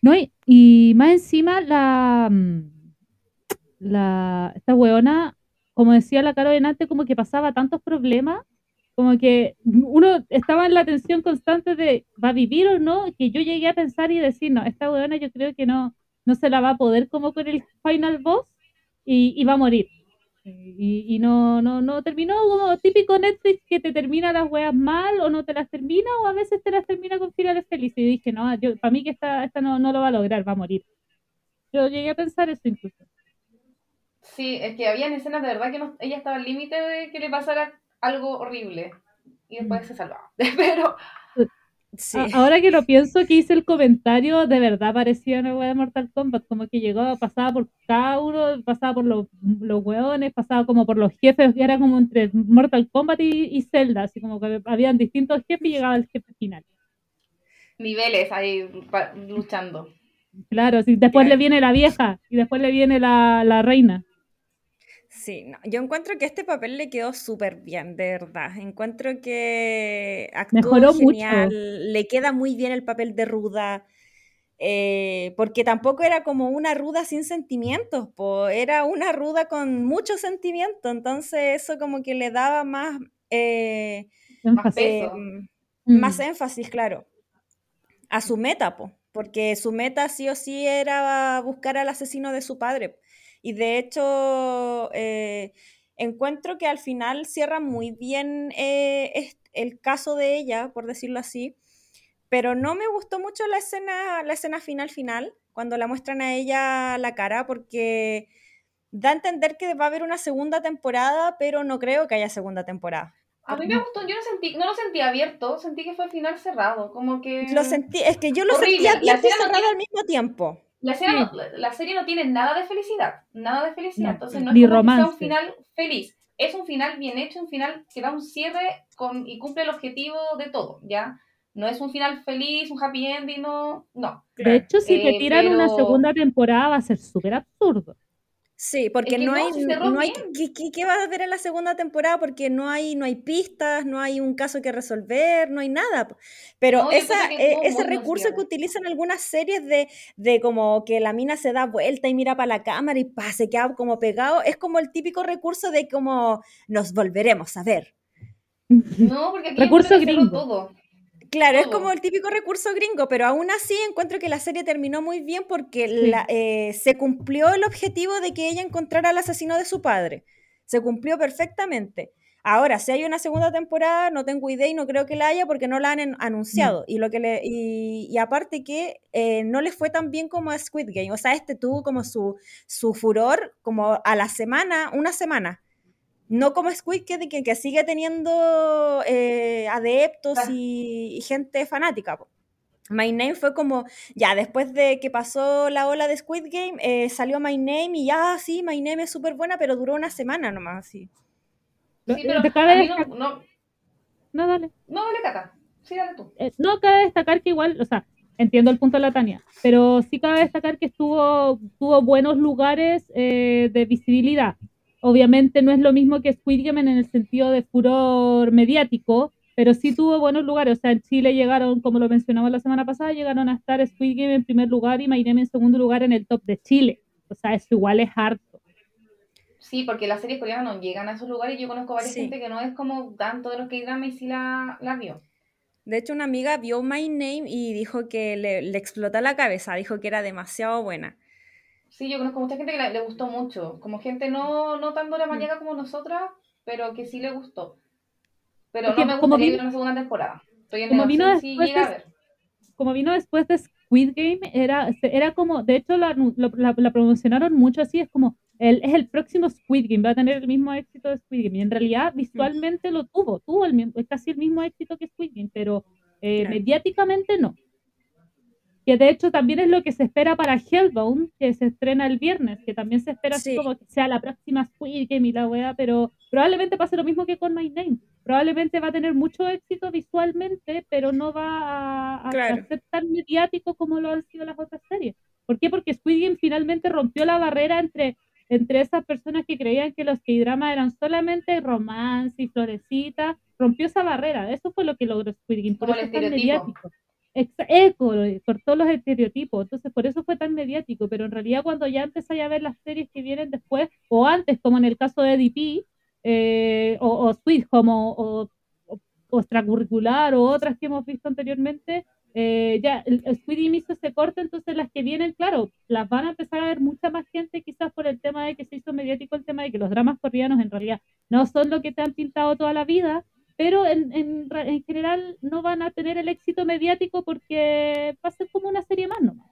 No, y, y más encima la, mm, la esta weona, como decía la Caro antes, como que pasaba tantos problemas, como que uno estaba en la tensión constante de va a vivir o no, que yo llegué a pensar y decir, no, esta weona yo creo que no, no se la va a poder como con el final boss y, va a morir. Y, y no, no, no terminó como típico Netflix que te termina las weas mal o no te las termina o a veces te las termina con finales felices. Y dije, no, yo, para mí que esta, esta no, no lo va a lograr, va a morir. Yo llegué a pensar eso incluso. Sí, es que habían escenas de verdad que no- ella estaba al límite de que le pasara algo horrible. Y después Mm. se salvaba. (laughs) Pero Sí. Ahora que lo pienso, que hice el comentario, de verdad parecía una wea de Mortal Kombat, como que llegó, pasaba por cada uno, pasaba por los, los weones, pasaba como por los jefes, que era como entre Mortal Kombat y, y Zelda, así como que habían distintos jefes y llegaba el jefe final. niveles ahí luchando. Claro, sí, después le viene la vieja y después le viene la, la reina. Sí, no, yo encuentro que este papel le quedó súper bien, de verdad. Encuentro que actuó Mejoró mucho. genial, le queda muy bien el papel de ruda, eh, porque tampoco era como una ruda sin sentimientos, po, era una ruda con mucho sentimiento, entonces eso como que le daba más, eh, eh, Eso. Mm. más énfasis, claro, a su meta, po, porque su meta sí o sí era buscar al asesino de su padre. Y de hecho, eh, encuentro que al final cierra muy bien eh, el caso de ella, por decirlo así, pero no me gustó mucho la escena, la escena final final, cuando la muestran a ella la cara, porque da a entender que va a haber una segunda temporada, pero no creo que haya segunda temporada. A mí me gustó, yo no sentí, no lo sentí abierto, sentí que fue final cerrado, como que... Lo sentí, es que yo lo Horrible, sentía la abierto y no cerrado tiene- al mismo tiempo. La, escena serie no tiene nada de felicidad, nada de felicidad, No, entonces no es que sea un final feliz, es un final bien hecho, un final que da un cierre con, y cumple el objetivo de todo, ¿ya? No es un final feliz, un happy ending, no, no. De hecho, si te Eh, tiran una segunda temporada va a ser súper absurdo. Sí, porque que no no, hay, no hay. ¿qué, qué- qué va a haber en la segunda temporada? Porque no hay, no hay pistas, no hay un caso que resolver, no hay nada. Pero No, esa, eh, ese recurso que utilizan algunas series de, de como que la mina se da vuelta y mira para la cámara y pa, se queda como pegado, es como el típico recurso de como nos volveremos a ver. No, porque aquí Recurso gringo. todo. Claro, es como el típico recurso gringo, pero aún así encuentro que la serie terminó muy bien porque Sí. la- eh, se cumplió el objetivo de que ella encontrara al asesino de su padre. Se cumplió perfectamente. Ahora, si hay una segunda temporada, no tengo idea y no creo que la haya porque no la han anunciado. Y, lo que le, y, y aparte que eh, no le fue tan bien como a Squid Game. O sea, este tuvo como su, su furor como a la semana, una semana. No como Squid Game, que, que sigue teniendo eh, adeptos Ah. y, y gente fanática. po. My Name fue como, ya después de que pasó la ola de Squid Game, eh, salió My Name y ya, sí, My Name es súper buena, pero duró una semana nomás, sí. Sí, pero cabe a mí no, no, No, dale. no, dale, Cata. Sí, dale tú. Eh, no cabe destacar que igual, o sea, entiendo el punto de la Tania, pero sí cabe destacar que estuvo, tuvo buenos lugares eh, de visibilidad. Obviamente no es lo mismo que Squid Game en el sentido de furor mediático, pero sí tuvo buenos lugares. O sea, en Chile llegaron, como lo mencionamos la semana pasada, llegaron a estar Squid Game en primer lugar y My Name en segundo lugar en el top de Chile. O sea, eso igual es harto. Sí, porque las series coreanas no llegan a esos lugares. Yo conozco varias Sí. gente que no es como tanto de los que drama y sí la, la vio. De hecho, una amiga vio My Name y dijo que le, le explotó la cabeza, dijo que era demasiado buena. Sí, yo conozco mucha gente que le gustó mucho. Como gente no, no tan Mm. dramañaca como nosotras, pero que sí le gustó. Pero no me gustaría vino- una segunda temporada. Estoy en como vino llega a ver. como vino después de Squid Game, era, era como, de hecho la, lo- la- la promocionaron mucho así, es como, el, es el próximo Squid Game, va a tener el mismo éxito de Squid Game, y en realidad visualmente lo tuvo, tuvo el, casi el mismo éxito que Squid Game, pero eh, Claro. mediáticamente no. Que de hecho también es lo que se espera para Hellbound, que se estrena el viernes, que también se espera así Sí. como que sea la próxima Squid Game y la wea, pero probablemente pase lo mismo que con My Name. Probablemente va a tener mucho éxito visualmente, pero no va a, a- Claro. a ser tan mediático como lo han sido las otras series. ¿Por qué? Porque Squid Game finalmente rompió la barrera entre, entre esas personas que creían que los K-dramas eran solamente romance y florecita. Rompió esa barrera. Eso fue lo que logró Squid Game. Por Como eso es tan mediático. Eco, cortó los estereotipos, entonces por eso fue tan mediático, pero en realidad cuando ya empezáis a ver las series que vienen después, o antes, como en el caso de EDP, eh, o, o Home, o, o, extracurricular, o otras que hemos visto anteriormente, eh, ya el, el Squid Game hizo ese corte, entonces las que vienen, claro, las van a empezar a ver mucha más gente, quizás por el tema de que se hizo mediático el tema de que los dramas coreanos en realidad no son lo que te han pintado toda la vida, pero en, en, en general no van a tener el éxito mediático porque va a ser como una serie más nomás.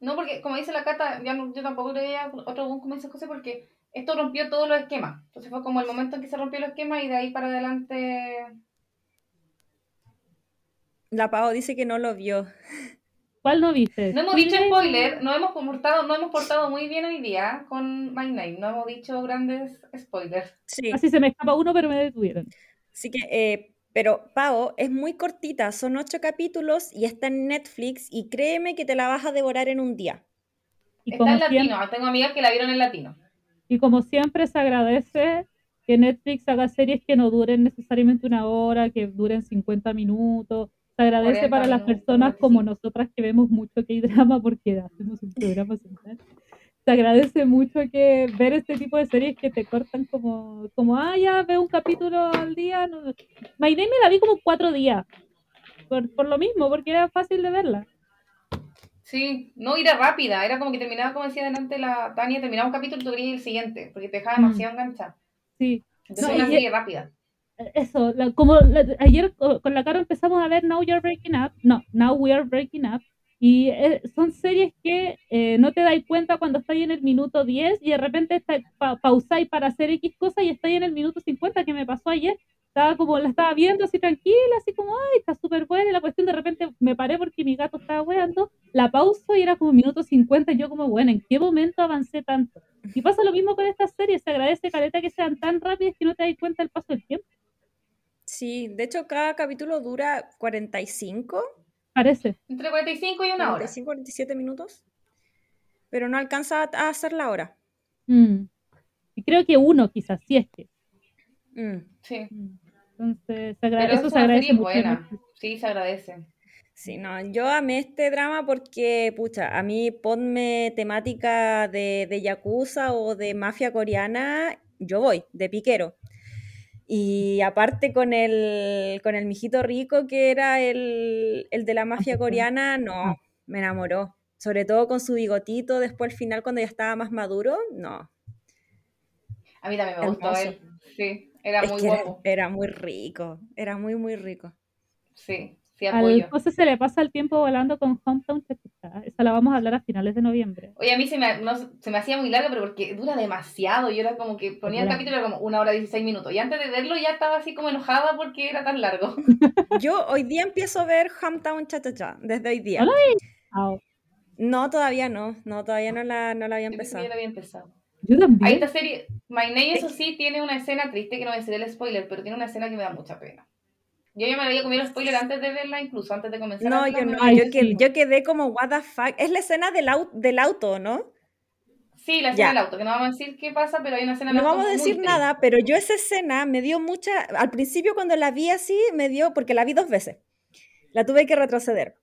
No, porque como dice la Cata, ya no- yo tampoco creía otro boom como dice José, porque esto rompió todos los esquemas. Entonces fue como el momento en que se rompió el esquema y de ahí para adelante. La Pau dice que no lo vio. ¿Cuál no viste? No hemos dicho spoiler, no hemos portado, no hemos portado muy bien hoy día con My Name, no hemos dicho grandes spoilers. Sí. Casi se me escapa uno, pero me detuvieron. Así que, eh, pero Pau, es muy cortita, son ocho capítulos y está en Netflix y créeme que te la vas a devorar en un día. Y Está como, en latino, siempre, tengo amigas que la vieron en latino. y como siempre se agradece que Netflix haga series que no duren necesariamente una hora, que duren 50 minutos. Se agradece 40 para las minutos, personas como 45. nosotras que vemos mucho K-drama porque hacemos un programa semanal. Se agradece mucho que ver este tipo de series que te cortan como, como ah, ya veo un capítulo al día. No. My Name me la vi como cuatro días. Por, por lo mismo, porque era fácil de verla. Sí, no, era rápida, era como que terminaba, como decía delante la Tania, terminaba un capítulo y tú querías el siguiente, porque te dejaba Mm. demasiado enganchada. Sí. Entonces No, es una serie rápida. Eso, la- como la- ayer co- con la Caro empezamos a ver Now You're Breaking Up, no, Now We Are Breaking Up, y eh, son series que eh, no te dais cuenta cuando estáis en el minuto 10 y de repente pa- pausáis para hacer X cosa y estáis en el minuto 50 que me pasó ayer. Estaba como, la estaba viendo así tranquila, así como, ay, está súper buena. Y la cuestión de repente me paré porque mi gato estaba weando, la pauso y era como minuto 50 y yo como, bueno, ¿en qué momento avancé tanto? Y pasa lo mismo con estas series, se agradece, Caleta, que sean tan rápidas que no te das cuenta del paso del tiempo. Sí, de hecho cada capítulo dura 45, Parece. Entre 45 y una hora. 45, 47 minutos, pero no alcanza a hacer la hora. Mm. Y creo que uno, quizás, sí es que. Mm. Sí. Entonces, se Pero eso se agradece mucho. buena. Sí, se agradece. Sí, no, yo amé este drama porque, pucha, a mí ponme temática de, de yakuza o de mafia coreana, yo voy, de piquero. Y aparte con el, con el mijito rico que era el, el de la mafia coreana, no, Ah. me enamoró. Sobre todo con su bigotito, después al final cuando ya estaba más maduro, no. A mí también me gustó Hermoso. él. Sí, era Es muy era, guapo. era muy rico, era muy, muy rico. Sí, sí, Al apoyo. José se le pasa el tiempo volando con Hometown Cha-Cha-Cha. Esa la vamos a hablar a finales de noviembre. Oye, a mí se me, no, se me hacía muy larga, pero porque dura demasiado. Yo era como que ponía el capítulo era como una hora 16 minutos. Y antes de verlo ya estaba así como enojada porque era tan largo. (laughs) Yo hoy día empiezo a ver Hometown Cha Cha Cha, desde hoy día. ¿No No, todavía no, no, todavía no la, no la había empezado. había yo Ahí también. esta serie, My Name, eso sí, tiene una escena triste que no voy a decir el spoiler, pero tiene una escena que me da mucha pena. Yo ya me había comido el spoiler antes de verla, incluso antes de comenzar a No, verla, yo no, yo, que- sí. yo quedé como, what the fuck. Es la escena del, au- del auto, ¿no? Sí, la escena Ya. del auto, que no vamos a decir qué pasa, pero hay una escena en No auto vamos a decir triste. nada, pero yo esa escena me dio mucha... Al principio cuando la vi así, me dio... Porque la vi dos veces. La tuve que retroceder.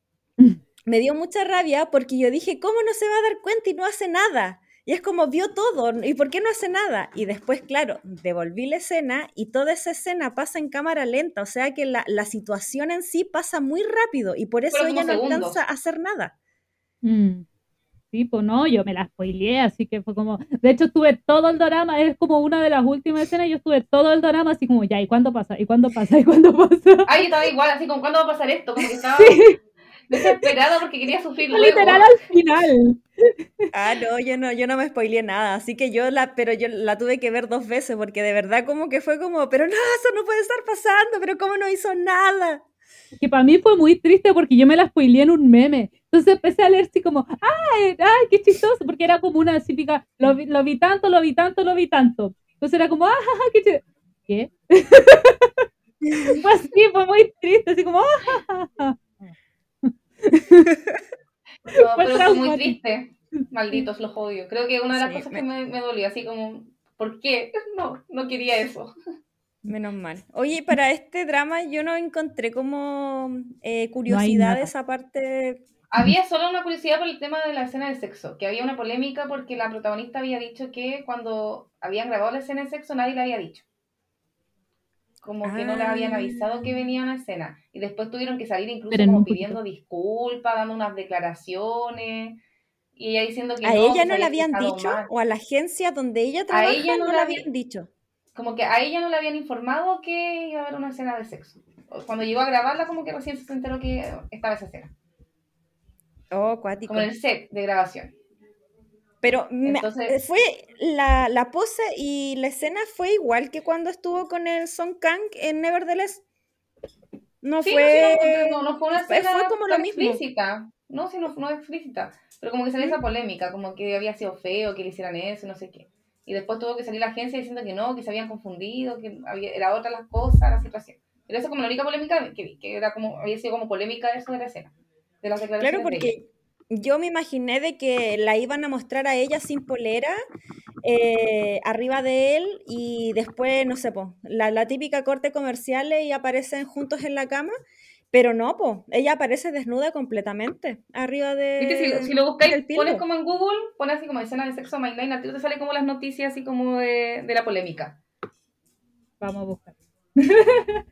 Me dio mucha rabia porque yo dije, ¿cómo no se va a dar cuenta y no hace nada? Y es como, vio todo, ¿y por qué no hace nada? Y después, claro, devolví la escena y toda esa escena pasa en cámara lenta, o sea que la, la situación en sí pasa muy rápido y por eso ella no segundos. alcanza a hacer nada. Mm. Sí, pues no, yo me la spoileé, así que fue como. De hecho, estuve todo el drama, es como una de las últimas escenas, yo estuve todo el drama así como, ya, ¿y cuándo pasa? ¿Y cuándo pasa? ¿Y cuándo pasa? Ay, estaba igual, así como, ¿cuándo va a pasar esto? Como que (laughs) estaba desesperada porque quería (laughs) sufrir luego. Literal al final. Ah, no, yo no, yo no me spoileé nada, así que yo la, pero yo la tuve que ver dos veces porque de verdad como que fue como, pero no, eso no puede estar pasando, pero cómo no hizo nada. Que para mí fue muy triste porque yo me la spoileé en un meme. Entonces empecé a leer así como, ¡ay, ay, qué chistoso! Porque era como una típica, lo vi, lo vi tanto, lo vi tanto, lo vi tanto. Entonces era como, ¡ah, qué chistoso! ¿Qué? (laughs) fue así, fue muy triste, así como, ¡ah, ja, ja, ja! No, pero fue muy triste. Malditos, los odio. Creo que una de las Sí, cosas me- que me, me dolió, así como, ¿por qué? (laughs) No, no quería eso. Menos mal. Oye, para este drama yo no encontré como eh, curiosidades aparte. Había solo una curiosidad por el tema de la escena de sexo, que había una polémica porque la protagonista había dicho que cuando habían grabado la escena de sexo nadie le había dicho. Como que no le habían Ah. avisado que venía una escena. Y después tuvieron que salir incluso Pero como pidiendo disculpas, dando unas declaraciones. Y ella diciendo que ¿A no, ella no le había habían dicho? mal. ¿O a la agencia donde ella trabaja ella no no le le había- habían dicho? Como que a ella no le habían informado que iba a haber una escena de sexo. Cuando llegó a grabarla, como que recién se enteró que estaba esa escena. Oh, cuático. Como en el set de grabación. Pero me- Entonces- eh, fue la, la pose y la escena fue igual que cuando estuvo con el Song Kang en Nevertheless. No Sí, fue. no, no, no fue una fue- escena fue como lo mismo. explícita. No, sí, no, no explícita. Pero como que salió esa polémica, como que había sido feo que le hicieran eso, no sé qué. Y después tuvo que salir la agencia diciendo que no, que se habían confundido, que había, era otra las cosas, la situación. Pero esa es como la única polémica que vi, que era como, había sido como polémica eso de la escena. De las declaraciones Claro, porque yo me imaginé de que la iban a mostrar a ella sin polera, eh, arriba de él, y después, no sé, po, la, la típica corte comerciales y aparecen juntos en la cama, pero no, po, ella aparece desnuda completamente, arriba de. Viste, si, lo- si lo buscáis, pones como en Google, pones así como escena de sexo My Nine, al te sale como las noticias así como de, de la polémica. Vamos a buscar. (laughs)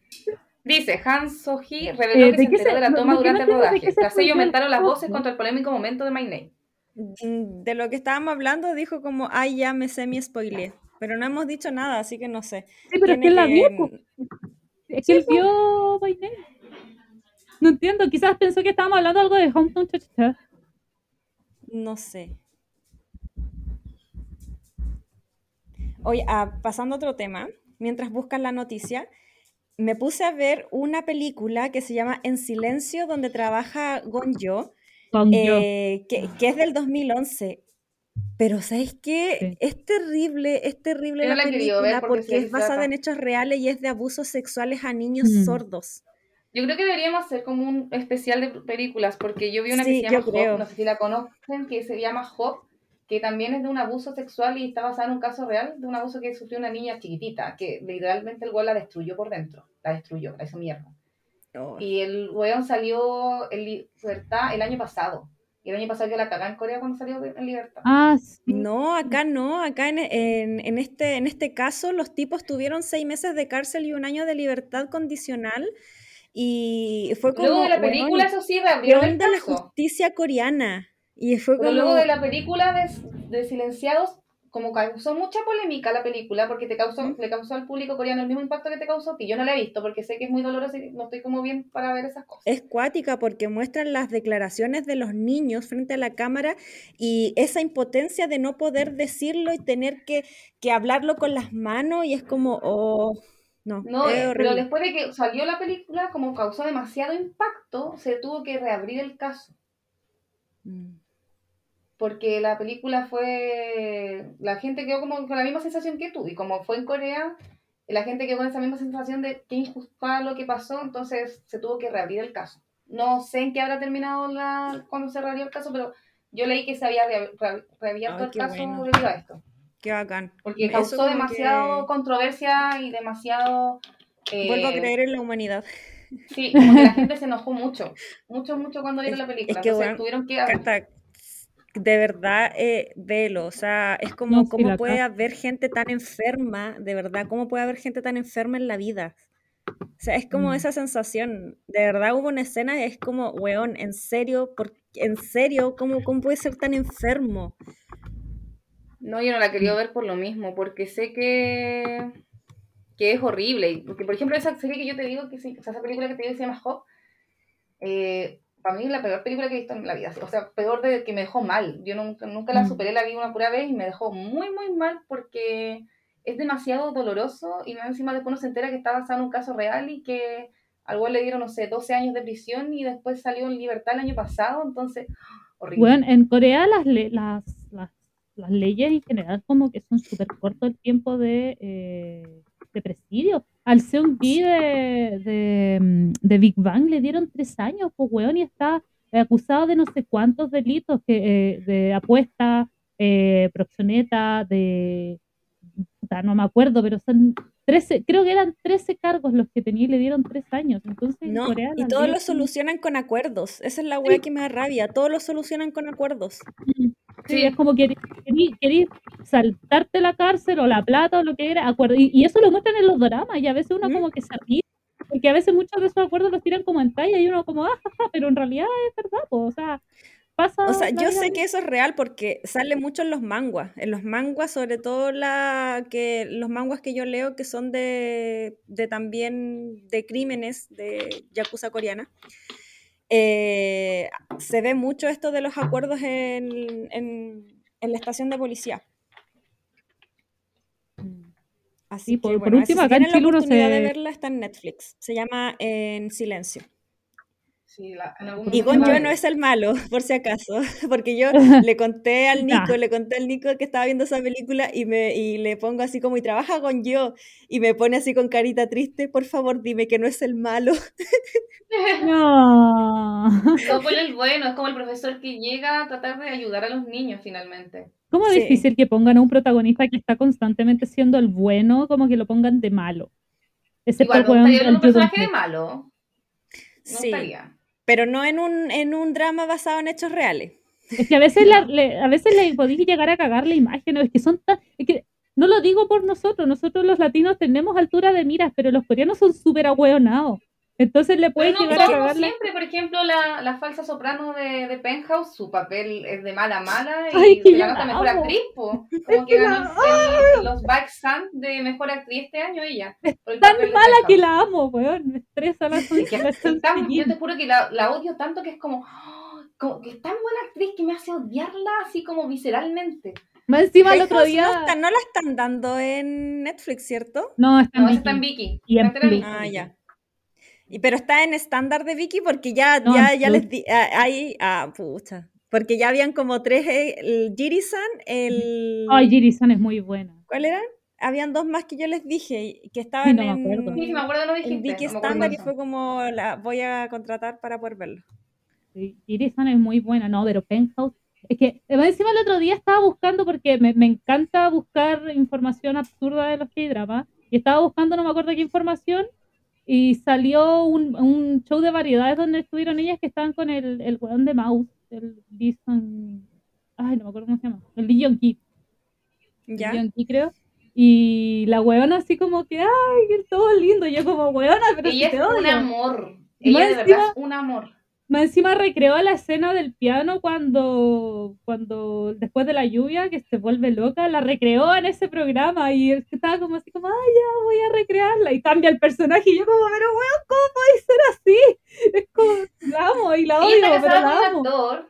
Dice, Han So-hee reveló Eh, que ¿de se enteró se- de la toma lo que no durante el rodaje. Tras ello aumentaron las voces contra el polémico momento de My Name. Mm, De lo que estábamos hablando, dijo como, ay, ya me semi spoileé. Pero no hemos dicho nada, así que no sé. Sí, pero es que él la vio. Es que él vio My Name. No entiendo, quizás pensó que estábamos hablando algo de Hometown Cha-Cha-Cha. No sé. Oye, ah, pasando a otro tema, mientras buscan la noticia, me puse a ver una película que se llama En Silencio, donde trabaja Gonjo, Con yo. eh, que, que es del 2011. Pero ¿sabes qué? Sí. Es terrible, es terrible Yo no la la he querido ver película porque es basada en hechos reales y es de abusos sexuales a niños Mm. sordos. Yo creo que deberíamos hacer como un especial de películas, porque yo vi una Sí, que se llama. Hop, no sé si la conocen, que se llama Hop, que también es de un abuso sexual y está basada en un caso real de un abuso que sufrió una niña chiquitita, que literalmente el weón la destruyó por dentro, la destruyó, la hizo mierda. Oh. Y el weón salió en libertad el año pasado. Y el año pasado yo la cagá en Corea cuando salió en libertad. Ah, sí. No, acá no, acá en, en- en este, en este caso los tipos tuvieron seis meses de cárcel y un año de libertad condicional y fue como... Luego de la película, eso sí, ¿qué reabrieron el onda la caso. justicia coreana? Y fue Pero luego de la película de, de Silenciados, como causó mucha polémica la película, porque te causó, le causó al público coreano el mismo impacto que te causó a ti. Yo no la he visto porque sé que es muy dolorosa y no estoy como bien para ver esas cosas. Es cuática porque muestran las declaraciones de los niños frente a la cámara y esa impotencia de no poder decirlo y tener que, que hablarlo con las manos y es como, oh, no, No, es pero después de que salió la película, como causó demasiado impacto, se tuvo que reabrir el caso. Mm. Porque la película fue. La gente quedó como con la misma sensación que tú. Y como fue en Corea, la gente quedó con esa misma sensación de que injusta lo que pasó, entonces se tuvo que reabrir el caso. No sé en qué habrá terminado la, cuando se reabrió el caso, pero yo leí que se había rea- re- reabierto el caso bueno. debido a esto. Qué bacán. Porque causó demasiado que controversia y demasiado. eh, Vuelvo a creer en la humanidad. Sí, como que la gente se enojó mucho, mucho, mucho cuando vieron la película. es que, Entonces weón, tuvieron que... Cata, de verdad, eh, velo. O sea, es como, No, ¿cómo puede haber gente tan enferma? De verdad, ¿cómo puede haber gente tan enferma en la vida? O sea, es como Mm. esa sensación. De verdad hubo una escena, es como, weón, en serio, por, en serio, ¿cómo, ¿cómo puede ser tan enfermo? No, yo no la quería ver por lo mismo, porque sé que, que es horrible. Y Porque, por ejemplo, esa serie que yo te digo, que sí, o sea, esa película que te digo que se llama Hop, eh, para mí es la peor película que he visto en la vida. O sea, peor de que me dejó mal. Yo nunca, nunca la Mm. superé, la vi una pura vez y me dejó muy, muy mal porque es demasiado doloroso y encima después uno se entera que está basado en un caso real y que al güey le dieron, no sé, 12 años de prisión y después salió en libertad el año pasado, entonces, horrible. Bueno, en Corea las, le- las, las, las leyes en general como que son súper corto el tiempo de, eh, de presidio. Al Seung-gi de, de, mm, de Big Bang le dieron tres años, pues weón, y está acusado de no sé cuántos delitos que, eh, de apuesta, eh, proxeneta, de... no me acuerdo, pero son 13, creo que eran 13 cargos los que tenía y le dieron tres años. Entonces, en No, Corea y todos lo solucionan con acuerdos. Esa es la weá que me da rabia. Todos lo solucionan con acuerdos. Sí, es como que querís, saltarte la cárcel o la plata o lo que era, acuerdo. Y, y eso lo muestran en los dramas y a veces uno ¿Mm? como que se ríe, porque a veces muchos de esos acuerdos los tiran como en talla y uno como, ah, ja, ja", pero en realidad es verdad, po, o sea, pasa... O sea, yo sé que eso es real porque sale mucho en los manguas. En los manguas, sobre todo la que los manguas que yo leo que son de, de también de crímenes de yakuza coreana. Eh, se ve mucho esto de los acuerdos en, en- en la estación de policía. Así Sí, que, por- por bueno, último, si acá en Chile uno oportunidad de verla, está en Netflix. Se llama En Silencio. Sí, la- en algún Y momento Gon la Yo no es el malo, (laughs) por si acaso, (laughs) porque yo (laughs) le conté al Ya. Nico, le conté al Nico que estaba viendo esa película y me y le pongo así como y trabaja Gon Yo y me pone así con carita triste, por favor dime que no es el malo. No. Por el bueno, es como el profesor que llega a tratar de ayudar a los niños finalmente. ¿Cómo es Sí. difícil que pongan a un protagonista que está constantemente siendo el bueno, como que lo pongan de malo? Excepto Igual el del un personaje de malo. No Sí, estaría. Pero no en un en un drama basado en hechos reales. Es que a veces, la- (laughs) le, a veces le podéis llegar a cagar la imagen, es que son tan... Es que no lo digo por nosotros, nosotros los latinos tenemos altura de miras, pero los coreanos son súper ahueonados. Entonces le puedes Pero no llegar a cagar siempre, por ejemplo, la, la falsa soprano de, de Penthouse, su papel es de mala a mala (laughs) y Ay, que se ganó la hasta mejor actriz, po. (laughs) Como que que la ganó el- los Back Sun de mejor actriz este año ella. (laughs) Tan mala que la amo, weón. Me estresa la, la tan- yo te juro que la, la odio tanto que es como, ¡oh! como que es tan buena actriz que me hace odiarla así como visceralmente. Más encima el otro día... no, está- no la están dando en Netflix, ¿cierto? No, está en No, está en Vicky. Vicky. Y en. Vicky. Ah, ya. Y, pero está en estándar de Vicky porque ya, No, ya, en ya les di, ah, ahí, ah, pucha. Porque ya habían como tres, eh, el Jiri-san, el... Ay, Jiri-san es muy buena. ¿Cuál eran? Habían dos más que yo les dije que estaban no me acuerdo. Sí, sí, me en, acuerdo, no en dijiste. Vicky estándar y fue como la voy a contratar para poder verlo. Sí, Jiri-san es muy buena. No, pero Penthouse Es que además, encima el otro día estaba buscando, porque me, me encanta buscar información absurda de los K-dramas, y estaba buscando, no me acuerdo qué información, y salió un, un show de variedades donde estuvieron ellas que estaban con el, el weón de Mouse, el Dison, ay, no me acuerdo cómo se llama, el Lee Ki, ¿Ya? Lee Ki creo, y la weona así como que, ay, que todo lindo, y yo como, weona, pero si Ella te es un amor. Ella de verdad es un amor. Más encima recreó la escena del piano cuando, cuando después de la lluvia, que se vuelve loca, la recreó en ese programa y que estaba como así como, ay, ya voy a recrearla y cambia el personaje y yo como, pero weón, ¿cómo puede ser así? (laughs) Es como, la amo y la odio, pero la amo. actor.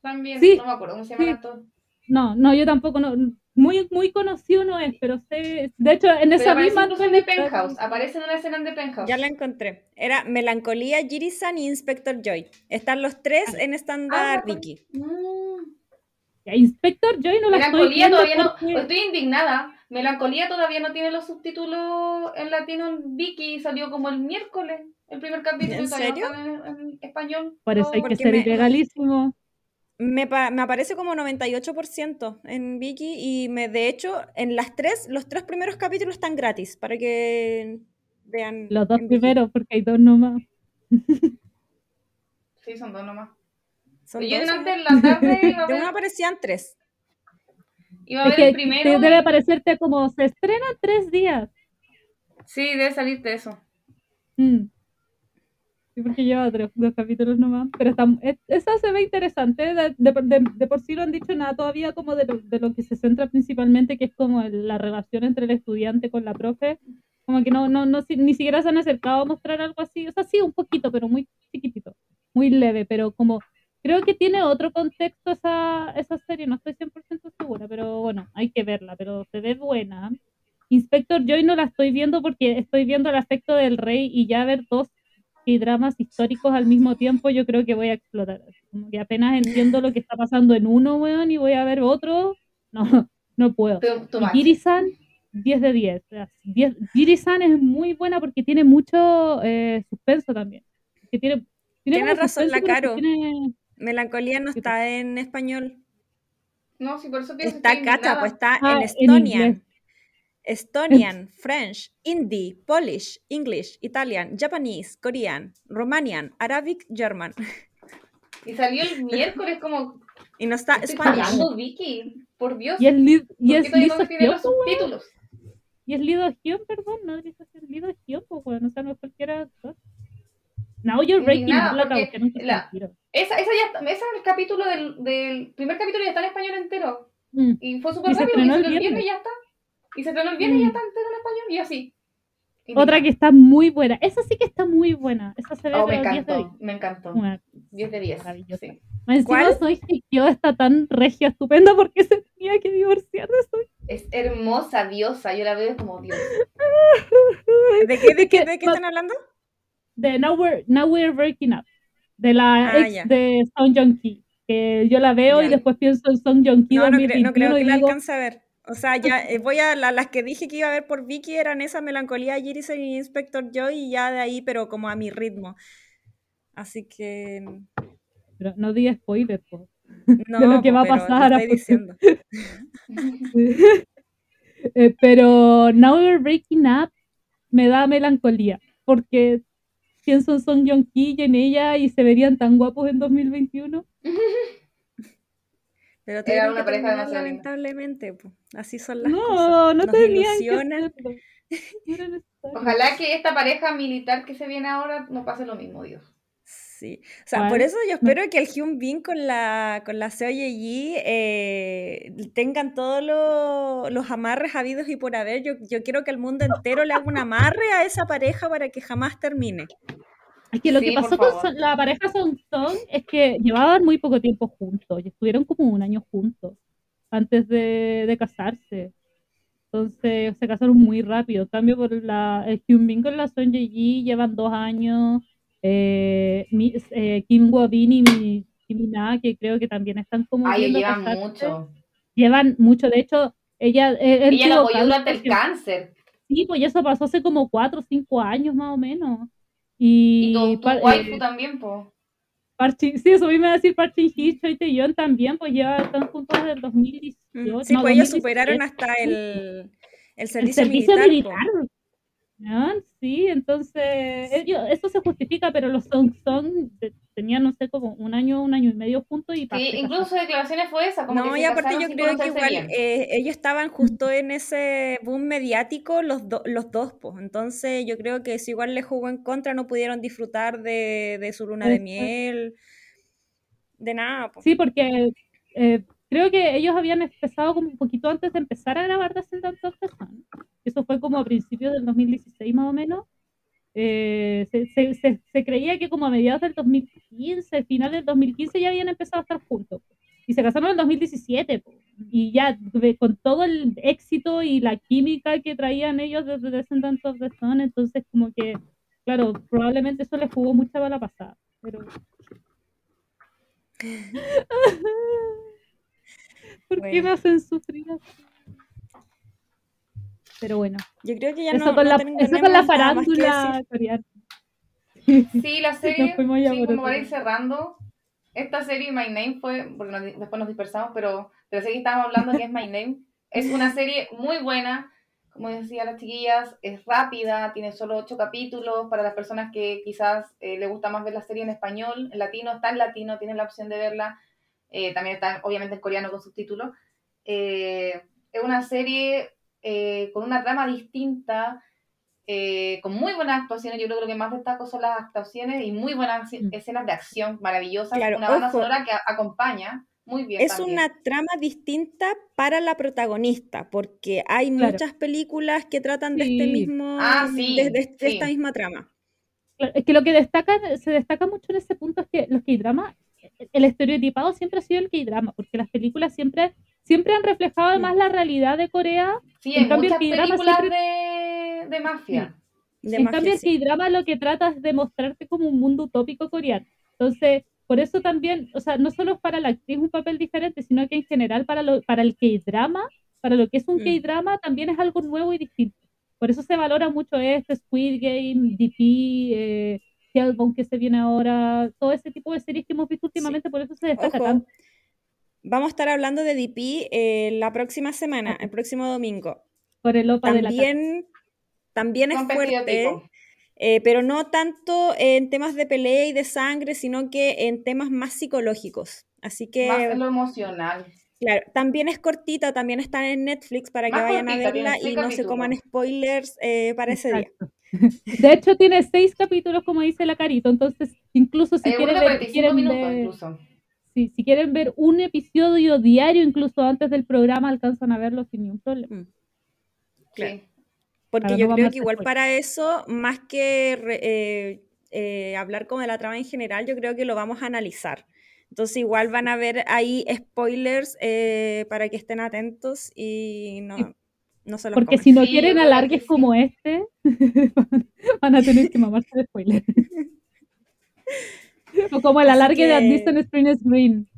También, Sí, no me acuerdo cómo se llama sí. el actor. No, no, yo tampoco, no, muy, muy conocido no es, pero sé, de hecho, en Pero esa aparece misma The novela- Penthouse. Aparece en una escena en The Penthouse. Ya la encontré. Era Melancolía, Jiri-san y Inspector Joy. Están los tres en estándar Ah, Vicky. Mm. Inspector Joy no la estoy Melancolía todavía no. porque- Estoy indignada. Melancolía todavía no tiene los subtítulos en latino en Vicky. Salió como el miércoles. El primer capítulo ¿En no serio? en, en español. Por eso todo. hay que ser me- ilegalísimo. Me, pa- me aparece como 98% en Vicky y me, de hecho, en las tres, los tres primeros capítulos están gratis para que vean. Los dos primeros, porque hay dos nomás. (laughs) Sí, son dos nomás. Son Yo dos, antes en la tarde iba a (laughs) De ver, uno aparecían tres. iba a Es ver que el primero. te debe aparecerte como se estrena en tres días. Sí, debe salirte eso. Mm. Sí, porque lleva tres, dos capítulos nomás. Pero está, es- esa se ve interesante. De, de- de- de por sí no han dicho nada todavía como de lo, de lo que se centra principalmente, que es como el- la relación entre el estudiante con la profe. Como que no, no, no, ni siquiera se han acercado a mostrar algo así. O sea, sí, un poquito, pero muy chiquitito. Muy leve, pero como creo que tiene otro contexto esa, esa serie. No estoy 100% segura, pero bueno, hay que verla. Pero se ve buena. Inspector Joy no la estoy viendo porque estoy viendo el afecto del rey y ya ver dos dramas históricos al mismo tiempo, yo creo que voy a explotar. Como que apenas entiendo lo que está pasando en uno, weón, y voy a ver otro. No, no puedo. Y. Giri-san, 10 de 10. o sea, 10 Giri-san es muy buena porque tiene mucho eh, suspenso también. Que tiene, tiene Tienes razón, suspenso, la Caro. tiene- Melancolía no está en español. No, sí, por eso pienso Está cacha, pues está Ah, en en Estonian. French, Hindi, Polish, English, Italian, Japanese, Korean, Romanian, Arabic, German. Y salió el (laughs) miércoles como. Y no está Estoy Spanish. pagando, Vicky. Por Dios. Y es, Lid, y ¿Por es piden los subtítulos? Y es Lido Hyun, perdón, no Lizo Hyun, Lido Hyun, pues weón, o sea, no es cualquiera actor. Now you're breaking up la. Esa, esa ya está- ese es el capítulo del, del primer capítulo ya está en español entero. Mm. Y fue súper rápido. Y el el viernes. y ya está. Y se y Mm. ya está entero en español. Y así. Otra que está muy buena. Esa sí que está muy buena. Esa se ve Oh, me pero 10 de encantó. 10. Me encantó. Una- 10 de 10. Maravillosa. Sí. Encima ¿Cuál? soy yo está tan regia, estupenda porque se tenía que divorciar de Soy. Es hermosa, diosa. Yo la veo como Dios. (laughs) ¿De qué, de qué, que- de qué están hablando? De Now We're, Now We're Breaking Up. De la Ah, ex ya. de Song Joong Ki. Que yo la veo y Ya. después pienso en Song Joong Ki No, no, creo, no 2021 creo que y la digo, alcance a ver. O sea, ya eh, voy a la- las que dije que iba a ver por Vicky eran esa melancolía, Jirisen y Inspector Joy y ya de ahí, pero como a mi ritmo. Así que pero no diga spoiler, po. no, De lo que po, va a pasar estoy diciendo. (laughs) Eh, pero Now We're Breaking Up me da melancolía porque pienso en Song Joong Ki y en ella y se verían tan guapos en 2021. (laughs) Pero Era tienen una que pareja demasiado lamentablemente, po. así son las No, cosas. no ilusionan. que. (laughs) No era necesario. Ojalá que esta pareja militar que se viene ahora no pase lo mismo, Dios. Sí, o sea, por eso yo espero que el Hyun Bin con la, con la Seo Ye-ji eh, tengan todos lo- los amarres habidos y por haber. Yo, yo quiero que el mundo entero le haga un amarre a esa pareja para que jamás termine. Es que lo Sí, que pasó con. Son- la pareja Song Song es que llevaban muy poco tiempo juntos y estuvieron como un año juntos antes de, de casarse. Entonces se casaron muy rápido. En cambio, por la, el Hyun Bin con la Son Ye Ji llevan dos años. Eh, mi- eh, Kim Woo Bin y mi, Kim Mina, que creo que también están como Ay, llevan casarse. mucho. Llevan mucho. De hecho, ella, eh, Ella la apoyó durante el cáncer. Sí, pues eso pasó hace como cuatro o cinco años más o menos. Y, Y tu, tu pa- waifu eh, también, po. Parchin, sí, eso a me decir Parchin Tae-yeon también, pues ya están juntos desde el 2018. Mm, Sí, no, pues ellos 2017. superaron hasta el, el el servicio, militar. ¿No? Sí, entonces ellos, eso se justifica, pero los Song Song tenían, no sé, como un año, un año y medio juntos y Sí, incluso su declaraciones fue esa, como No, que y aparte yo creo que igual eh, ellos estaban justo en ese boom mediático los, do- los dos, pues. Entonces yo creo que eso igual les jugó en contra, no pudieron disfrutar de, de su luna de miel, de nada, pues. Sí, porque eh, creo que ellos habían empezado como un poquito antes de empezar a grabar Descendants of the Sun. Eso fue como a principios del 2016 más o menos. Eh, se, creía que como a mediados del 2015, final del 2015 ya habían empezado a estar juntos. Y se casaron en el 2017. po. Y ya con todo el éxito y la química que traían ellos desde Descendants of the Sun, entonces como que, claro, probablemente eso les jugó mucha bala pasada. Pero... (laughs) ¿Por qué me hacen sufrir así? Pero bueno, Yo creo que ya eso, no, con no la, eso con la farándula coreana. Sí, la (laughs) serie, sí, como para ir cerrando, esta serie My Name fue, porque nos después nos dispersamos, pero de la serie que estábamos hablando que es My Name, (laughs) es una serie muy buena, como decía las chiquillas, es rápida, tiene solo ocho capítulos, para las personas que quizás eh, le gusta más ver la serie en español, en latino, está en latino, tienen la opción de verla, eh, también está obviamente en coreano con subtítulos. Eh, es una serie eh, con una trama distinta, eh, con muy buenas actuaciones. Yo creo que lo que más destaco son las actuaciones y muy buenas Mm. escenas de acción maravillosas. Claro, una banda ojo. sonora que acompaña muy bien. Es también. una trama distinta para la protagonista, porque hay Claro. muchas películas que tratan de este Sí. mismo, Ah, sí, de, de- de sí. esta misma trama. Es que lo que destaca, se destaca mucho en ese punto es que los K-dramas, el estereotipado siempre ha sido el K-drama, porque las películas siempre, siempre han reflejado más la realidad de Corea. Sí, en cambio, muchas el películas siempre- de, de mafia. De en mafia, cambio, el sí. K-drama lo que trata es de mostrarte como un mundo utópico coreano. Entonces, por eso también, o sea, no solo es para la actriz un papel diferente, sino que en general para, lo, para el K-drama, para lo que es un Mm. K-drama, también es algo nuevo y distinto. Por eso se valora mucho este, Squid Game, DP, eh, Hellbound que se viene ahora, todo ese tipo de series que hemos visto últimamente, por eso se destaca Ojo, tanto. Vamos a estar hablando de DP eh, la próxima semana, el próximo domingo. Por el OPA de la También, también es fuerte, eh, pero no tanto en temas de pelea y de sangre, sino que en temas más psicológicos. Así que, Más en lo emocional. claro, también es cortita, también está en Netflix para que Más vayan a cortita, tiene verla y no se coman spoilers eh, para ese día. (laughs) De hecho, tiene seis capítulos, como dice la Carito, entonces incluso si Hay quieren ver, 45 quieren minutos ver- incluso. sí, si quieren ver un episodio diario, incluso antes del programa, alcanzan a verlo sin ningún problema. Mm. Claro. Sí. Porque yo creo que igual para eso, más que re- eh, eh, hablar como de la trama en general, yo creo que lo vamos a analizar. Entonces igual van a ver ahí spoilers eh, para que estén atentos y no, Sí. No se los Porque si no Sí, quieren alargues sí. como este, (laughs) van a tener que mamarse de spoiler. (laughs) o como el alargue de Admission Spring is Green.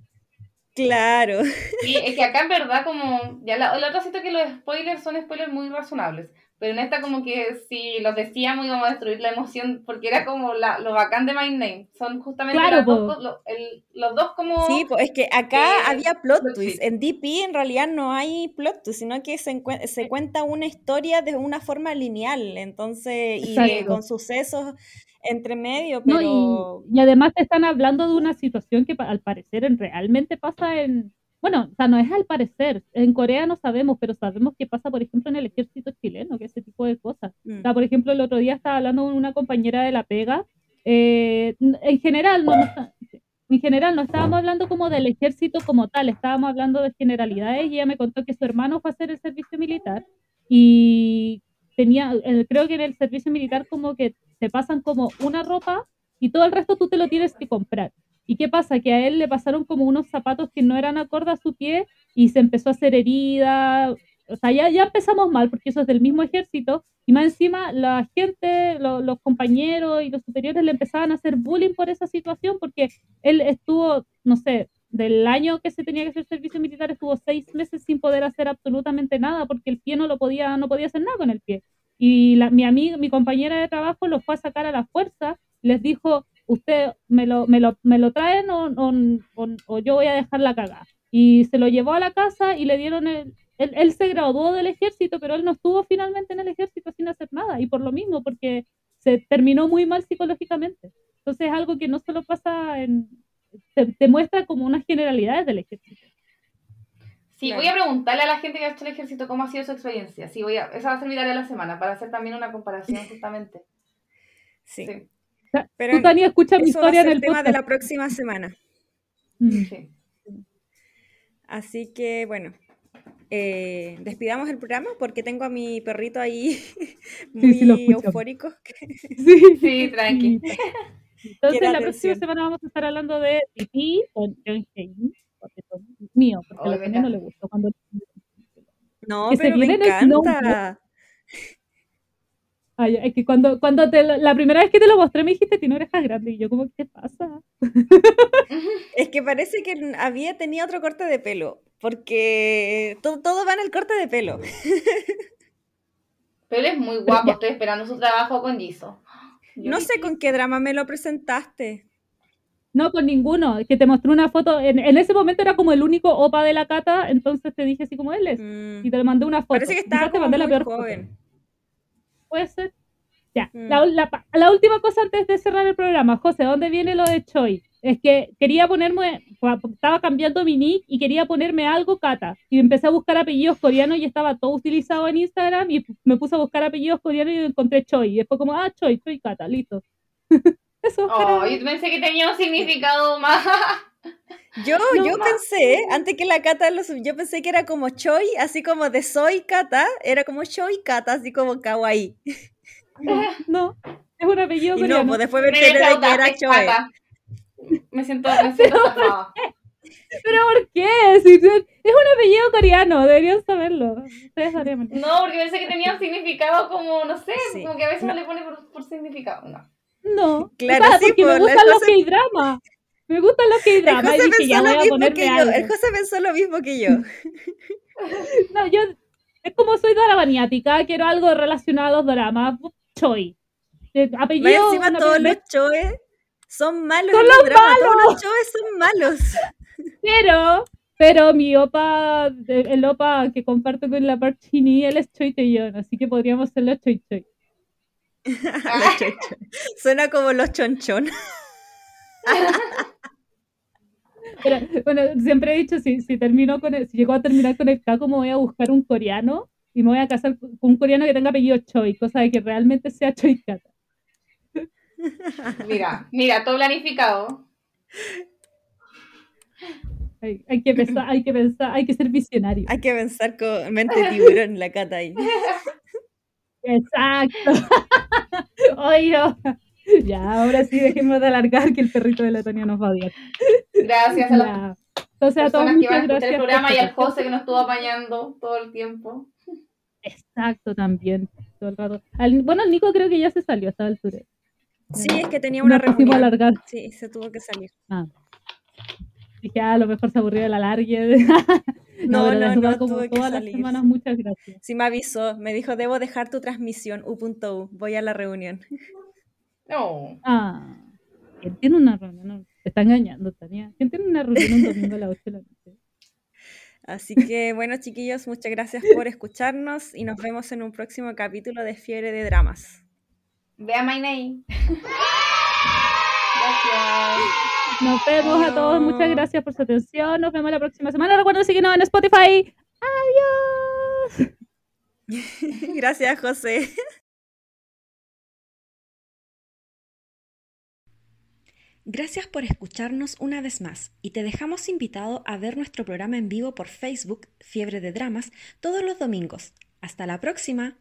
Claro. Sí, es que acá en verdad como, ya la, la otra siento que los spoilers son spoilers muy razonables, pero en esta como que si los decíamos íbamos a destruir la emoción, porque era como la, lo bacán de My Name, son justamente Claro, las dos po. lo- el- los dos como... Sí, pues es que acá eh, había plot twist. twist. En DP en realidad no hay plot twist, sino que se, se cuenta una historia de una forma lineal, entonces, y de- con sucesos entre medio, No, pero... y, y además te están hablando de una situación que al parecer en- realmente pasa en... Bueno, o sea, no es al parecer. En Corea no sabemos, pero sabemos que pasa, por ejemplo, en el ejército chileno, que ese tipo de cosas. mm, O sea, por ejemplo, el otro día estaba hablando con una compañera de la pega. eh, en general, no, en general, no estábamos hablando como del ejército como tal, estábamos hablando de generalidades y ella me contó que su hermano fue a hacer el servicio militar y tenía, creo que en el servicio militar como que te pasan como una ropa y todo el resto tú te lo tienes que comprar. ¿Y qué pasa? Que a él le pasaron como unos zapatos que no eran acorde a su pie y se empezó a hacer herida. O sea, ya, ya empezamos mal porque eso es del mismo ejército. Y más encima, la gente, lo- los compañeros y los superiores le empezaban a hacer bullying por esa situación porque él estuvo, no sé, del año que se tenía que hacer servicio militar, estuvo seis meses sin poder hacer absolutamente nada porque el pie no lo podía, no podía hacer nada con el pie. Y la- mi amiga, mi compañera de trabajo lo fue a sacar a la fuerza, les dijo, usted me lo, me lo, me lo traen o, o, o- o yo voy a dejar la cagada. Y se lo llevó a la casa y le dieron el... Él, él se graduó del ejército, pero él no estuvo finalmente en el ejército sin hacer nada. Y por lo mismo, porque se terminó muy mal psicológicamente. Entonces es algo que no solo pasa en... Te, te muestra como unas generalidades del ejército. Sí, Claro. voy a preguntarle a la gente que ha hecho el ejército cómo ha sido su experiencia. Sí, voy a, esa va a ser mi tarea de la semana para hacer también una comparación (laughs) justamente. Sí. Sí, Pero Tú, Tania, escucha mi a historia en ser el tema de la próxima semana. Mm. sí. Así que bueno, eh, despidamos el programa porque tengo a mi perrito ahí (laughs) muy sí, lo escuchamos. eufórico. (laughs) Sí, Sí, tranqui. Entonces, Quiero la próxima semana vamos a estar hablando de pipí con John porque son mío, porque a Ay, la no le gustó cuando No, Que se pero me encanta. Ay, es que cuando, cuando te lo- la primera vez que te lo mostré me dijiste tiene orejas grandes y yo como, ¿qué te pasa? (laughs) Es que parece que había tenía otro corte de pelo, porque todo, todo va en el corte de pelo. (laughs) Pero es muy guapo, estoy esperando su trabajo con. Yo No sé con qué drama me lo presentaste. No, con ninguno, es que te mostré una foto, en, en ese momento era como el único opa de la cata, entonces te dije así como él es, Mm, y te mandé una foto. Parece que estaba te mandé la muy peor foto. Puede ser. Ya, Mm. la, la la última cosa antes de cerrar el programa, José, ¿dónde viene lo de Choi? Es que quería ponerme, estaba cambiando mi nick y quería ponerme algo Kata. Y empecé a buscar apellidos coreanos y estaba todo utilizado en Instagram y me puse a buscar apellidos coreanos y encontré Choi. Y después como, ah, Choi, Choi Kata, listo. (laughs) Eso. Oh, yo pensé que tenía un significado más. (laughs) Yo, No, yo pensé, antes que la Cata lo yo pensé que era como Choi, así como de soy Cata, era como Choi Cata, así como kawaii. (laughs) No, es un apellido Y no, coreano. pues después me Me enteré de que era Choi. Me siento, me (laughs) siento. ¿Pero por qué? Si- si- es un apellido coreano, deberían saberlo. Ustedes sabrían. No, porque pensé que tenía un significado como, no sé, Sí. como que a veces No. le pone por, por significado. No. No, Claro, sí, porque me pues, la gustan los cosa- K-dramas. Me gustan los K-dramas. José Y dije, ya voy a ponerme que algo. El José pensó lo mismo que yo. (laughs) No, yo, es como soy doramaniática, quiero algo relacionado a los dramas. Choi. Eh, Más apellido. encima un todos los choes son malos Son los los dramas. Todos los choes son malos. (laughs) Pero, pero mi opa, el opa que comparto con la Parchini, él es Choi Taeyeon, así que podríamos ser los Choi Choi. (laughs) Los choi choi. Suena como los chonchon. Pero, bueno, siempre he dicho, si, si termino con el, si llego a terminar con el K, como voy a buscar un coreano y me voy a casar con un coreano que tenga apellido Choi, cosa de que realmente sea Choi Kata. Mira, mira, todo planificado. Hay, hay que pensar, hay que pensar, hay que ser visionario. Hay que pensar con mente tiburón la Cata ahí. Exacto. (laughs) Oye, (laughs) ya, ahora sí dejemos de alargar que el perrito de la Tania nos va a odiar. Gracias a las Ya. Entonces a todos personas que van a muchas gracias. el programa y al José que nos estuvo apañando todo el tiempo. Exacto, también. Todo el rato. Al- bueno, el Nico creo que ya se salió a esta altura. Sí, es que tenía una Nos reunión. alargar. Sí, se tuvo que salir. Ah. Dije, ah, a lo mejor se aburrió de la largue. (laughs) No, no, no, como tuve que todas las salir, semanas, sí. muchas gracias. Sí, me avisó. Me dijo, debo dejar tu transmisión, u.u. Voy a la reunión. No. Ah, ¿quién tiene una reunión? No, te está engañando, Tania. ¿Quién tiene una reunión un domingo a las 8 de la noche? Así que, bueno, chiquillos, muchas gracias por escucharnos y nos vemos en un próximo capítulo de Fiebre de Dramas. Vea My Name. Gracias. Nos vemos a todos. Muchas gracias por su atención. Nos vemos la próxima semana. Recuerden seguirnos en Spotify. Adiós. (laughs) Gracias, José. Gracias por escucharnos una vez más y te dejamos invitado a ver nuestro programa en vivo por Facebook, Fiebre de Dramas, todos los domingos. Hasta la próxima.